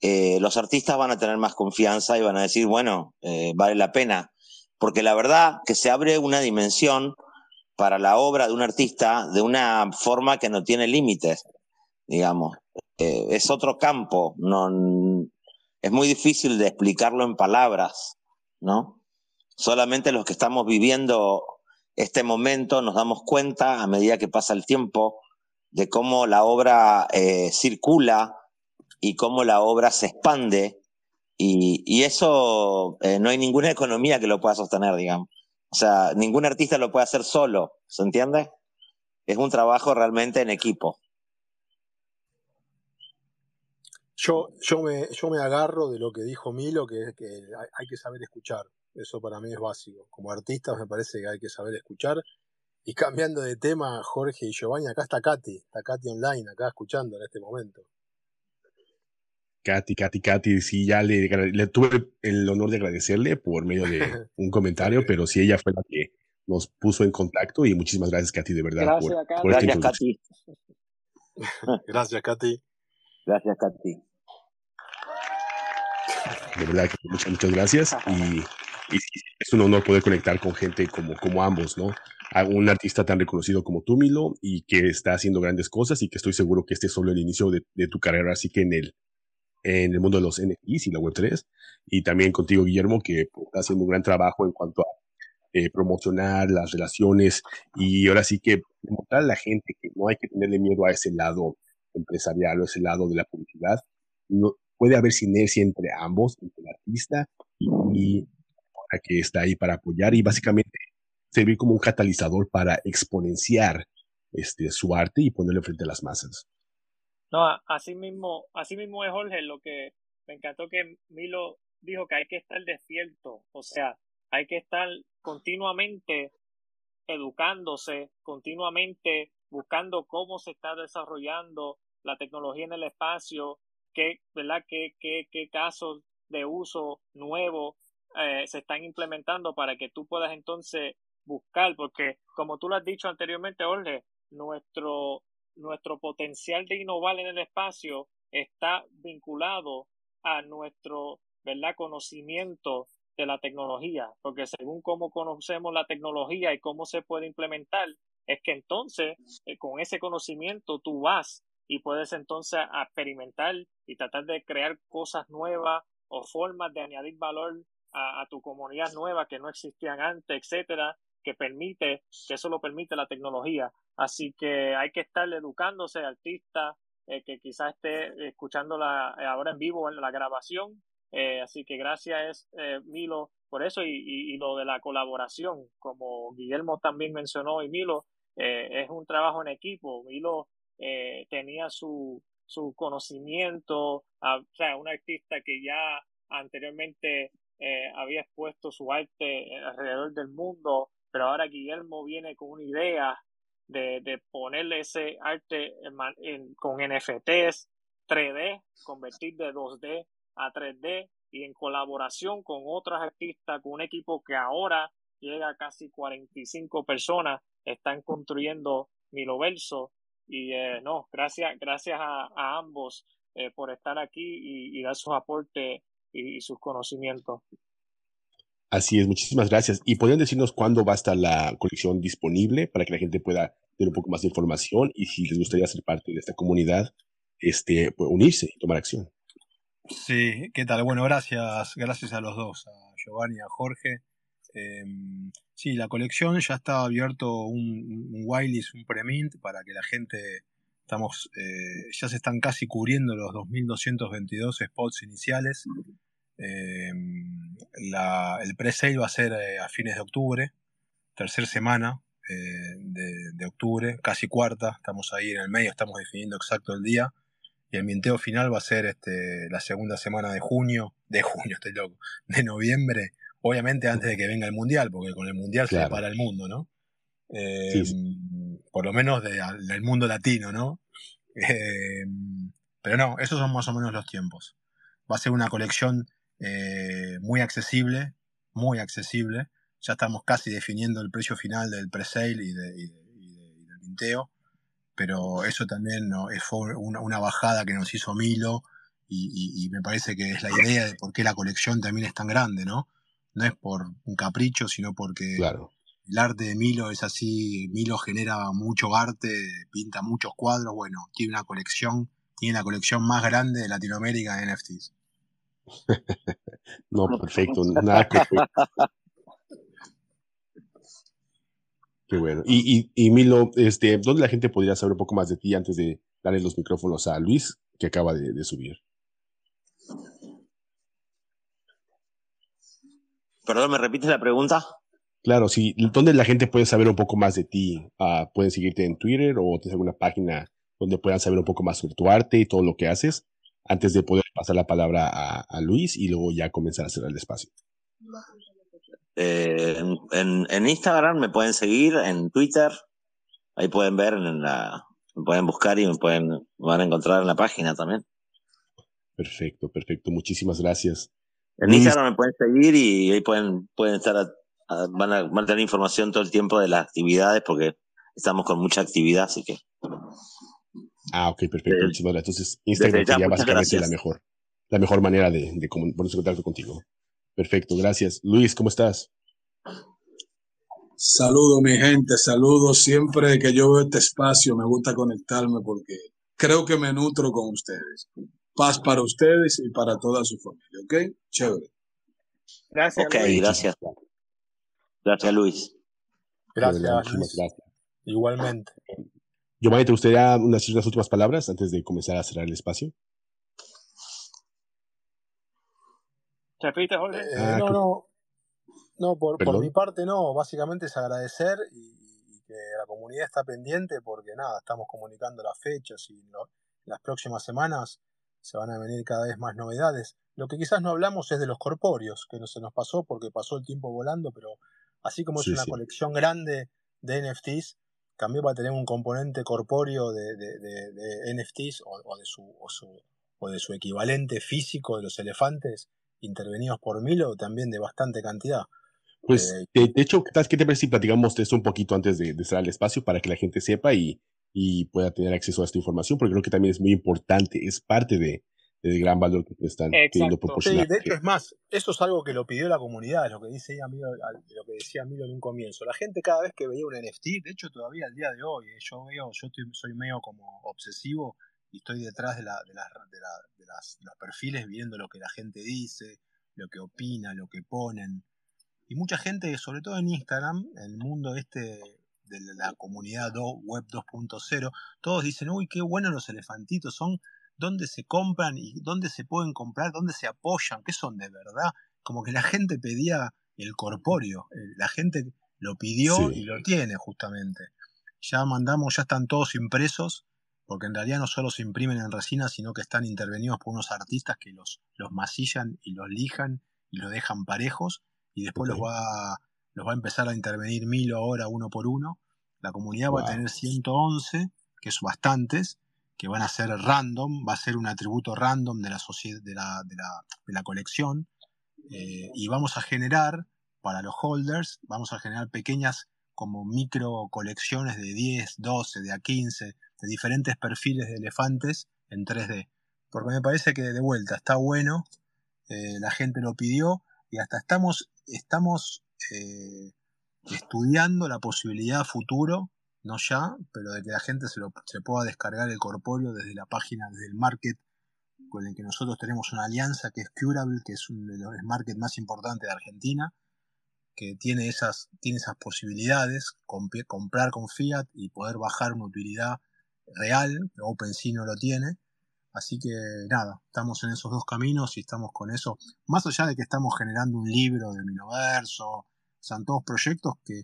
eh, los artistas van a tener más confianza y van a decir, bueno, eh, vale la pena. Porque la verdad que se abre una dimensión para la obra de un artista de una forma que no tiene límites, digamos. Eh, es otro campo, no, es muy difícil de explicarlo en palabras, ¿no? Solamente los que estamos viviendo este momento nos damos cuenta a medida que pasa el tiempo de cómo la obra eh, circula y cómo la obra se expande y, y eso eh, no hay ninguna economía que lo pueda sostener, digamos. O sea, ningún artista lo puede hacer solo, ¿se entiende? Es un trabajo realmente en equipo. Yo, yo, me, yo me agarro de lo que dijo Milo, que es que hay que saber escuchar. Eso para mí es básico. Como artistas me parece que hay que saber escuchar. Y cambiando de tema, Jorge y Giovanni, acá está Katy, está Katy online, acá escuchando en este momento. Katy, Katy, Katy, sí, ya le, le, tuve el honor de agradecerle por medio de un comentario, pero sí, ella fue la que nos puso en contacto y muchísimas gracias, Katy, de verdad. Gracias, por, gracias, Katy. gracias, Katy. Gracias, Katy. De verdad, muchas, muchas gracias y, es un honor poder conectar con gente como, como ambos, ¿no? un artista tan reconocido como tú, Milo, y que está haciendo grandes cosas y que estoy seguro que este es solo el inicio de, de tu carrera, así que en el, en el mundo de los NFTs y la Web3, y también contigo, Guillermo, que pues, está haciendo un gran trabajo en cuanto a eh, promocionar las relaciones y ahora sí que demostrar a la gente que no hay que tenerle miedo a ese lado empresarial o ese lado de la publicidad. No, puede haber sinergia entre ambos, entre el artista y que está ahí para apoyar y básicamente servir como un catalizador para exponenciar este, su arte y ponerlo frente a las masas. No, así mismo, así mismo es Jorge, lo que me encantó que Milo dijo que hay que estar despierto, o sea, hay que estar continuamente educándose, continuamente buscando cómo se está desarrollando la tecnología en el espacio, qué, ¿verdad? qué, qué, qué casos de uso nuevo eh, se están implementando para que tú puedas entonces buscar, porque como tú lo has dicho anteriormente, Jorge, nuestro, nuestro potencial de innovar en el espacio está vinculado a nuestro ¿verdad? conocimiento de la tecnología, porque según cómo conocemos la tecnología y cómo se puede implementar, es que entonces eh, con ese conocimiento tú vas y puedes entonces experimentar y tratar de crear cosas nuevas o formas de añadir valor a, tu comunidad nueva que no existían antes, etcétera, que permite, que eso lo permite la tecnología. Así que hay que estar educándose, artista, eh, que quizás esté escuchándola ahora en vivo en la grabación. Eh, así que gracias, eh, Milo, por eso y, y, lo de la colaboración, como Guillermo también mencionó y Milo, es un trabajo en equipo. Milo tenía su, su conocimiento, o sea, un artista que ya anteriormente había expuesto su arte alrededor del mundo, pero ahora Guillermo viene con una idea de, de ponerle ese arte con NFTs 3D, convertir de 2D a 3D y en colaboración con otros artistas, con un equipo que ahora llega a casi 45 personas, están construyendo Miloverso. Y eh, no, gracias, gracias a, ambos eh, por estar aquí y, dar sus aportes y sus conocimientos. Así es, muchísimas gracias. ¿Y podrían decirnos cuándo va a estar la colección disponible para que la gente pueda tener un poco más de información y si les gustaría ser parte de esta comunidad, este, pues, unirse y tomar acción? Sí, ¿qué tal? Bueno, gracias, gracias a los dos, a Giovanni y a Jorge. Em, sí, la colección ya está abierto un, un whitelist, un premint para que la gente, estamos, eh, ya se están casi cubriendo los 2.222 spots iniciales. Eh, el pre-sale va a ser eh, a fines de octubre, tercera semana eh, de, octubre, casi cuarta, estamos ahí en el medio, estamos definiendo exacto el día. Y el minteo final va a ser este, la segunda semana de junio, de junio, estoy loco, de noviembre, obviamente antes de que venga el mundial, porque con el mundial se para el mundo, ¿no? Por lo menos del mundo latino, ¿no? pero no, esos son más o menos los tiempos. Va a ser una colección eh, muy accesible, muy accesible. Ya estamos casi definiendo el precio final del pre-sale y, del minteo, pero eso también ¿no? fue una, bajada que nos hizo Milo y, me parece que es la idea de por qué la colección también es tan grande, ¿no? No es por un capricho, sino porque el arte de Milo es así, Milo genera mucho arte, pinta muchos cuadros, bueno, tiene una colección, tiene la colección más grande de Latinoamérica de NFTs. no, perfecto, nada que Qué bueno. Y, y, Milo, este, ¿dónde la gente podría saber un poco más de ti antes de darle los micrófonos a Luis, que acaba de, subir? Perdón, ¿me repites la pregunta? Claro, sí. ¿Dónde la gente puede saber un poco más de ti? Ah, ¿Pueden seguirte en Twitter o tienes alguna página donde puedan saber un poco más sobre tu arte y todo lo que haces? Antes de poder pasar la palabra a, Luis y luego ya comenzar a cerrar el espacio. Eh, en, Instagram me pueden seguir, en Twitter, ahí pueden ver, en la, me pueden buscar y me pueden van a encontrar en la página también. Perfecto, perfecto. Muchísimas gracias. En Instagram me pueden seguir y ahí pueden, pueden estar, van, a, van a tener información todo el tiempo de las actividades porque estamos con mucha actividad, así que. Ah, ok, perfecto. Muchísimas gracias. Entonces, Instagram sería básicamente la mejor, la mejor manera de, de ponerse en contacto contigo. Perfecto, gracias. Luis, ¿cómo estás? Saludo mi gente, saludo siempre que yo veo este espacio, me gusta conectarme porque creo que me nutro con ustedes. Paz para ustedes y para toda su familia, ¿ok? Chévere. Gracias. Ok, gracias. Gracias, Luis. Gracias, gracias. Igualmente. Giovanni, ¿te gustaría unas, unas últimas palabras antes de comenzar a cerrar el espacio? Repite, Jorge. Eh, ah, no, no. No, por, por, mi parte no. Básicamente es agradecer y, que la comunidad está pendiente porque nada, estamos comunicando las fechas y las próximas semanas se van a venir cada vez más novedades. Lo que quizás no hablamos es de los corpóreos, que no se nos pasó porque pasó el tiempo volando, pero así como es una colección grande de NFTs, también va a tener un componente corpóreo de, de, NFTs o, de su, o, su, o de su equivalente físico de los elefantes intervenidos por Milo, también de bastante cantidad. Pues, eh, de, hecho, ¿qué te parece si platicamos de esto un poquito antes de, de cerrar el espacio para que la gente sepa y, y, pueda tener acceso a esta información? Porque creo que también es muy importante, es parte de, del gran valor que están queriendo proporcionar. Sí, de hecho, es más, eso es algo que lo pidió la comunidad, lo que, dice Milo, lo que decía Milo en un comienzo. La gente cada vez que veía un NFT, de hecho, todavía al día de hoy, eh, yo veo, yo soy medio como obsesivo y estoy detrás de, la, de, las, de, de, las, de los perfiles viendo lo que la gente dice, lo que opina, lo que ponen. Y mucha gente, sobre todo en Instagram, el mundo este de la comunidad web 2.0, todos dicen, uy, qué buenos los elefantitos, son dónde se compran y dónde se pueden comprar, dónde se apoyan, qué son de verdad. Como que la gente pedía el corpóreo, la gente lo pidió y lo tiene justamente. Ya mandamos, ya están todos impresos, porque en realidad no solo se imprimen en resina, sino que están intervenidos por unos artistas que los, los masillan y los lijan y los dejan parejos y después los, va, los va a empezar a intervenir Milo ahora uno por uno. La comunidad va a tener 111, que son bastantes, que van a ser random, va a ser un atributo random de la, de la, de la, de la colección. Eh, y vamos a generar, para los holders, vamos a generar pequeñas como micro colecciones de 10, 12, de a 15, de diferentes perfiles de elefantes en 3D. Porque me parece que de vuelta está bueno, eh, la gente lo pidió y hasta estamos, estamos eh, estudiando la posibilidad futuro, no ya, pero de que la gente se, lo, se pueda descargar el corpóreo desde la página, desde el market con el que nosotros tenemos una alianza que es Curable, que es uno de los markets más importantes de Argentina, que tiene esas, tiene esas posibilidades, comprar con fiat y poder bajar una utilidad real, OpenSea no lo tiene, Así que nada, estamos en esos dos caminos y estamos con eso. Más allá de que estamos generando un libro de Minoverso, son todos proyectos que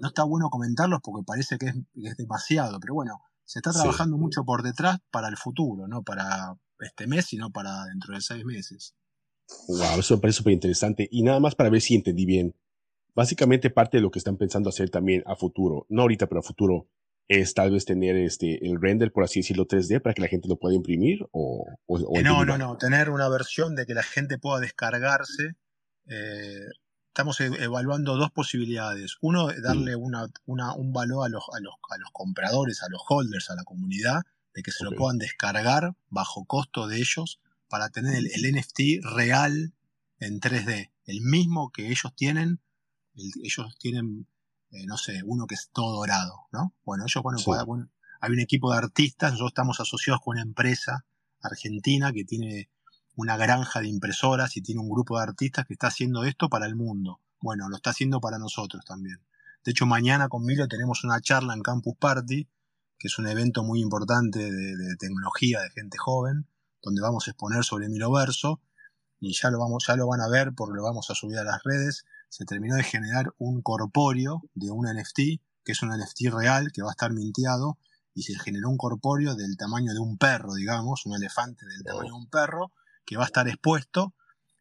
no está bueno comentarlos porque parece que es, demasiado, pero bueno, se está trabajando mucho por detrás para el futuro, no para este mes, sino para dentro de seis meses. Wow, eso me parece súper interesante. Y nada más para ver si entendí bien. Básicamente parte de lo que están pensando hacer también a futuro, no ahorita, pero a futuro, es tal vez tener este el render, por así decirlo, 3D para que la gente lo pueda imprimir o, eh, no, no, no, tener una versión de que la gente pueda descargarse. Eh, estamos e, evaluando dos posibilidades. Uno, darle mm. una, una, un valor a los, a, los, a los compradores, a los holders, a la comunidad, de que se lo puedan descargar bajo costo de ellos para tener el, NFT real en 3D, el mismo que ellos tienen, ellos tienen eh, no sé, uno que es todo dorado, ¿no? Bueno, ellos, bueno, hay un equipo de artistas, nosotros estamos asociados con una empresa argentina que tiene una granja de impresoras y tiene un grupo de artistas que está haciendo esto para el mundo. Bueno, lo está haciendo para nosotros también. De hecho, mañana con Milo tenemos una charla en Campus Party, que es un evento muy importante de, tecnología, de gente joven, donde vamos a exponer sobre Miloverso, y ya lo, vamos, ya lo van a ver porque lo vamos a subir a las redes se terminó de generar un corpóreo de un NFT, que es un NFT real, que va a estar minteado, y se generó un corpóreo del tamaño de un perro, digamos, un elefante del tamaño de un perro, que va a estar expuesto,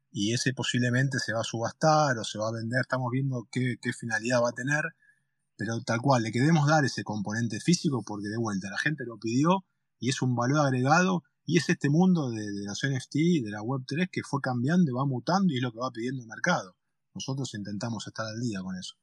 y ese posiblemente se va a subastar o se va a vender, estamos viendo qué, finalidad va a tener, pero tal cual, le queremos dar ese componente físico porque de vuelta la gente lo pidió y es un valor agregado Y es este mundo de, de los NFT, de la Web3, que fue cambiando va mutando y es lo que va pidiendo el mercado. Nosotros intentamos estar al día con eso.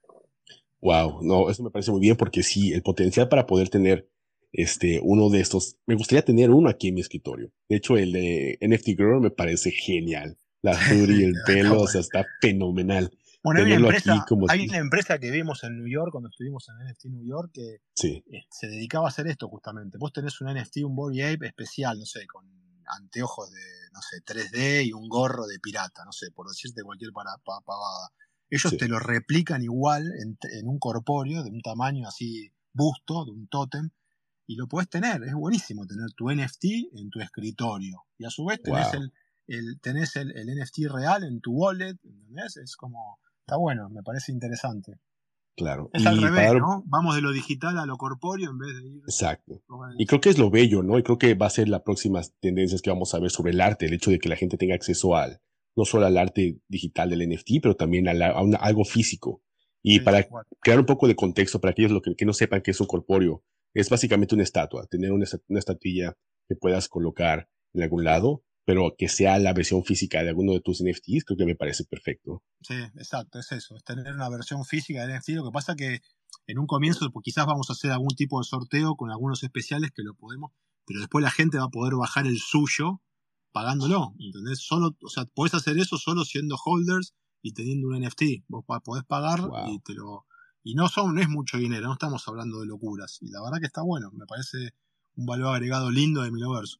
Wow, no, eso me parece muy bien porque sí, el potencial para poder tener este, uno de estos, me gustaría tener uno aquí en mi escritorio. De hecho, el de NFT Girl me parece genial. La y el pelo, o sea, está fenomenal. Bueno, hay una, empresa, hay una, empresa, que vimos en New York, cuando estuvimos en NFT New York, que eh, se dedicaba a hacer esto justamente. Vos tenés un NFT, un Body Ape especial, no sé, con anteojos de, no sé, 3D y un gorro de pirata, no sé, por decirte cualquier pavada. Ellos te lo replican igual en, en, un corpóreo de un tamaño así busto, de un tótem, y lo puedes tener. Es buenísimo tener tu NFT en tu escritorio. Y a su vez tenés, el, el, tenés el, el, NFT real en tu wallet, ¿entendés? Es como, está bueno, me parece interesante. Claro. Es al revés, ¿no? Vamos de lo digital a lo corpóreo en vez de ir. Exacto. Y creo que es lo bello, ¿no? Y creo que va a ser las próximas tendencias que vamos a ver sobre el arte, el hecho de que la gente tenga acceso al, no solo al arte digital del NFT, pero también a, algo físico. Y para crear un poco de contexto para aquellos que, que no sepan qué es un corpóreo, es básicamente una estatua, tener una, una estatuilla que puedas colocar en algún lado, pero que sea la versión física de alguno de tus NFTs, creo que me parece perfecto. Sí, exacto, es eso, es tener una versión física de NFT. Lo que pasa que en un comienzo pues, quizás vamos a hacer algún tipo de sorteo con algunos especiales que lo podemos, pero después la gente va a poder bajar el suyo pagándolo, ¿entendés? Solo, o sea, podés hacer eso solo siendo holders y teniendo un NFT. Vos podés pagar y te lo y no, son, no es mucho dinero, no estamos hablando de locuras. Y la verdad que está bueno, me parece un valor agregado lindo de Miloverso.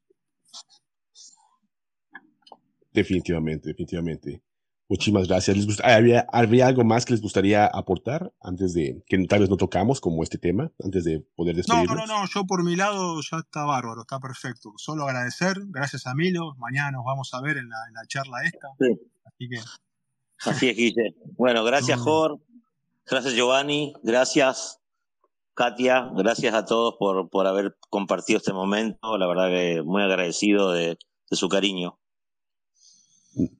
Definitivamente, definitivamente. Muchísimas gracias. ¿Les ¿habría, ¿Habría algo más que les gustaría aportar antes de que tal vez no tocamos como este tema, antes de poder despedirnos? No, no, no, yo por mi lado ya está bárbaro, está perfecto. Solo agradecer, gracias a Milo. Mañana nos vamos a ver en la, en la charla esta. Sí. Así que. Así es, Guille. Bueno, gracias, Jorge. Gracias Giovanni, gracias Katia, gracias a todos por, por haber compartido este momento, la verdad que muy agradecido de, su cariño.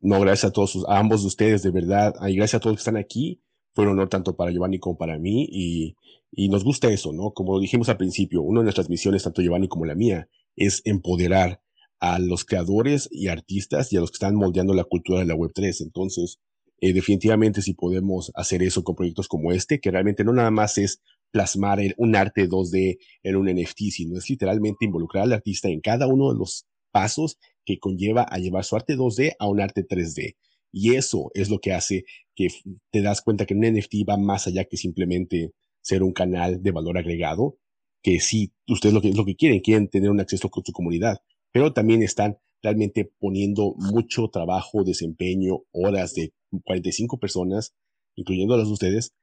No, gracias a todos, a ambos de ustedes, de verdad, y gracias a todos que están aquí. Fue un honor tanto para Giovanni como para mí y, y nos gusta eso, ¿no? Como dijimos al principio, una de nuestras misiones, tanto Giovanni como la mía, es empoderar a los creadores y artistas y a los que están moldeando la cultura de la Web3. Entonces, eh, definitivamente si podemos hacer eso con proyectos como este, que realmente no nada más es plasmar un arte 2D en un NFT, sino es literalmente involucrar al artista en cada uno de los pasos que conlleva a llevar su arte 2D a un arte 3D. Y eso es lo que hace que te das cuenta que un NFT va más allá que simplemente ser un canal de valor agregado, que sí, ustedes lo que, lo que quieren, quieren tener un acceso con su comunidad, pero también están realmente poniendo mucho trabajo, desempeño, horas de 45 personas, incluyendo a las de ustedes,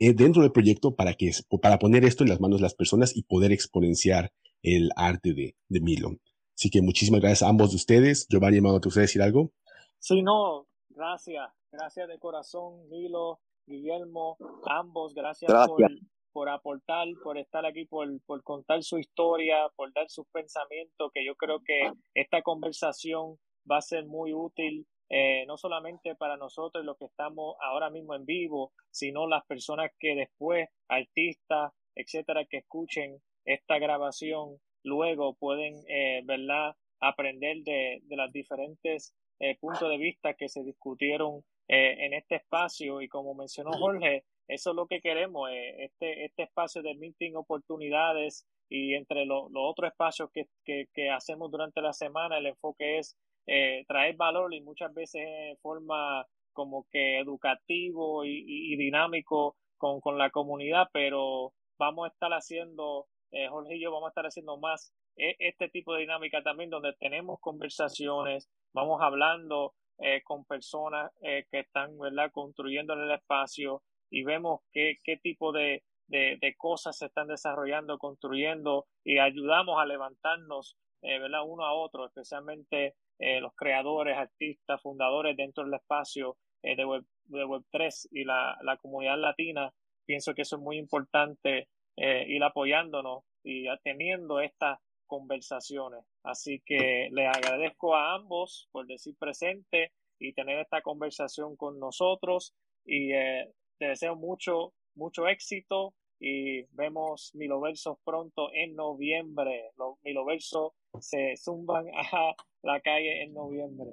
eh, dentro del proyecto para, que, para poner esto en las manos de las personas y poder exponenciar el arte de, de Milo. Así que muchísimas gracias a ambos de ustedes. Giovanni, Amado, ¿te gustaría decir algo? Sí, no, gracias. Gracias de corazón, Milo, Guillermo, ambos. Gracias, Por, por, aportar, por estar aquí, por, por contar su historia, por dar sus pensamientos, que yo creo que esta conversación va a ser muy útil eh, no solamente para nosotros los que estamos ahora mismo en vivo, sino las personas que después, artistas, etcétera, que escuchen esta grabación, luego pueden, eh, ¿verdad?, aprender de, de los diferentes eh, puntos de vista que se discutieron eh, en este espacio y como mencionó Jorge, eso es lo que queremos, este, este espacio de meeting oportunidades y entre los otros espacios que, que, que hacemos durante la semana, el enfoque es eh, traer valor y muchas veces en forma como que educativo y, dinámico con, con, la comunidad, pero vamos a estar haciendo, eh, Jorge y yo vamos a estar haciendo más e, este tipo de dinámica también donde tenemos conversaciones, vamos hablando eh, con personas eh, que están ¿verdad? construyendo en el espacio y vemos qué, qué tipo de, de, de, cosas se están desarrollando, construyendo y ayudamos a levantarnos eh, ¿verdad? uno a otro, especialmente eh, los creadores, artistas, fundadores dentro del espacio eh, de, Web, de Web3 y la, la, comunidad latina. Pienso que eso es muy importante eh, ir apoyándonos y teniendo estas conversaciones. Así que les agradezco a ambos por decir presente y tener esta conversación con nosotros y eh, te deseo mucho, mucho éxito y vemos Miloversos pronto en noviembre. Los Miloversos se zumban a la calle en noviembre.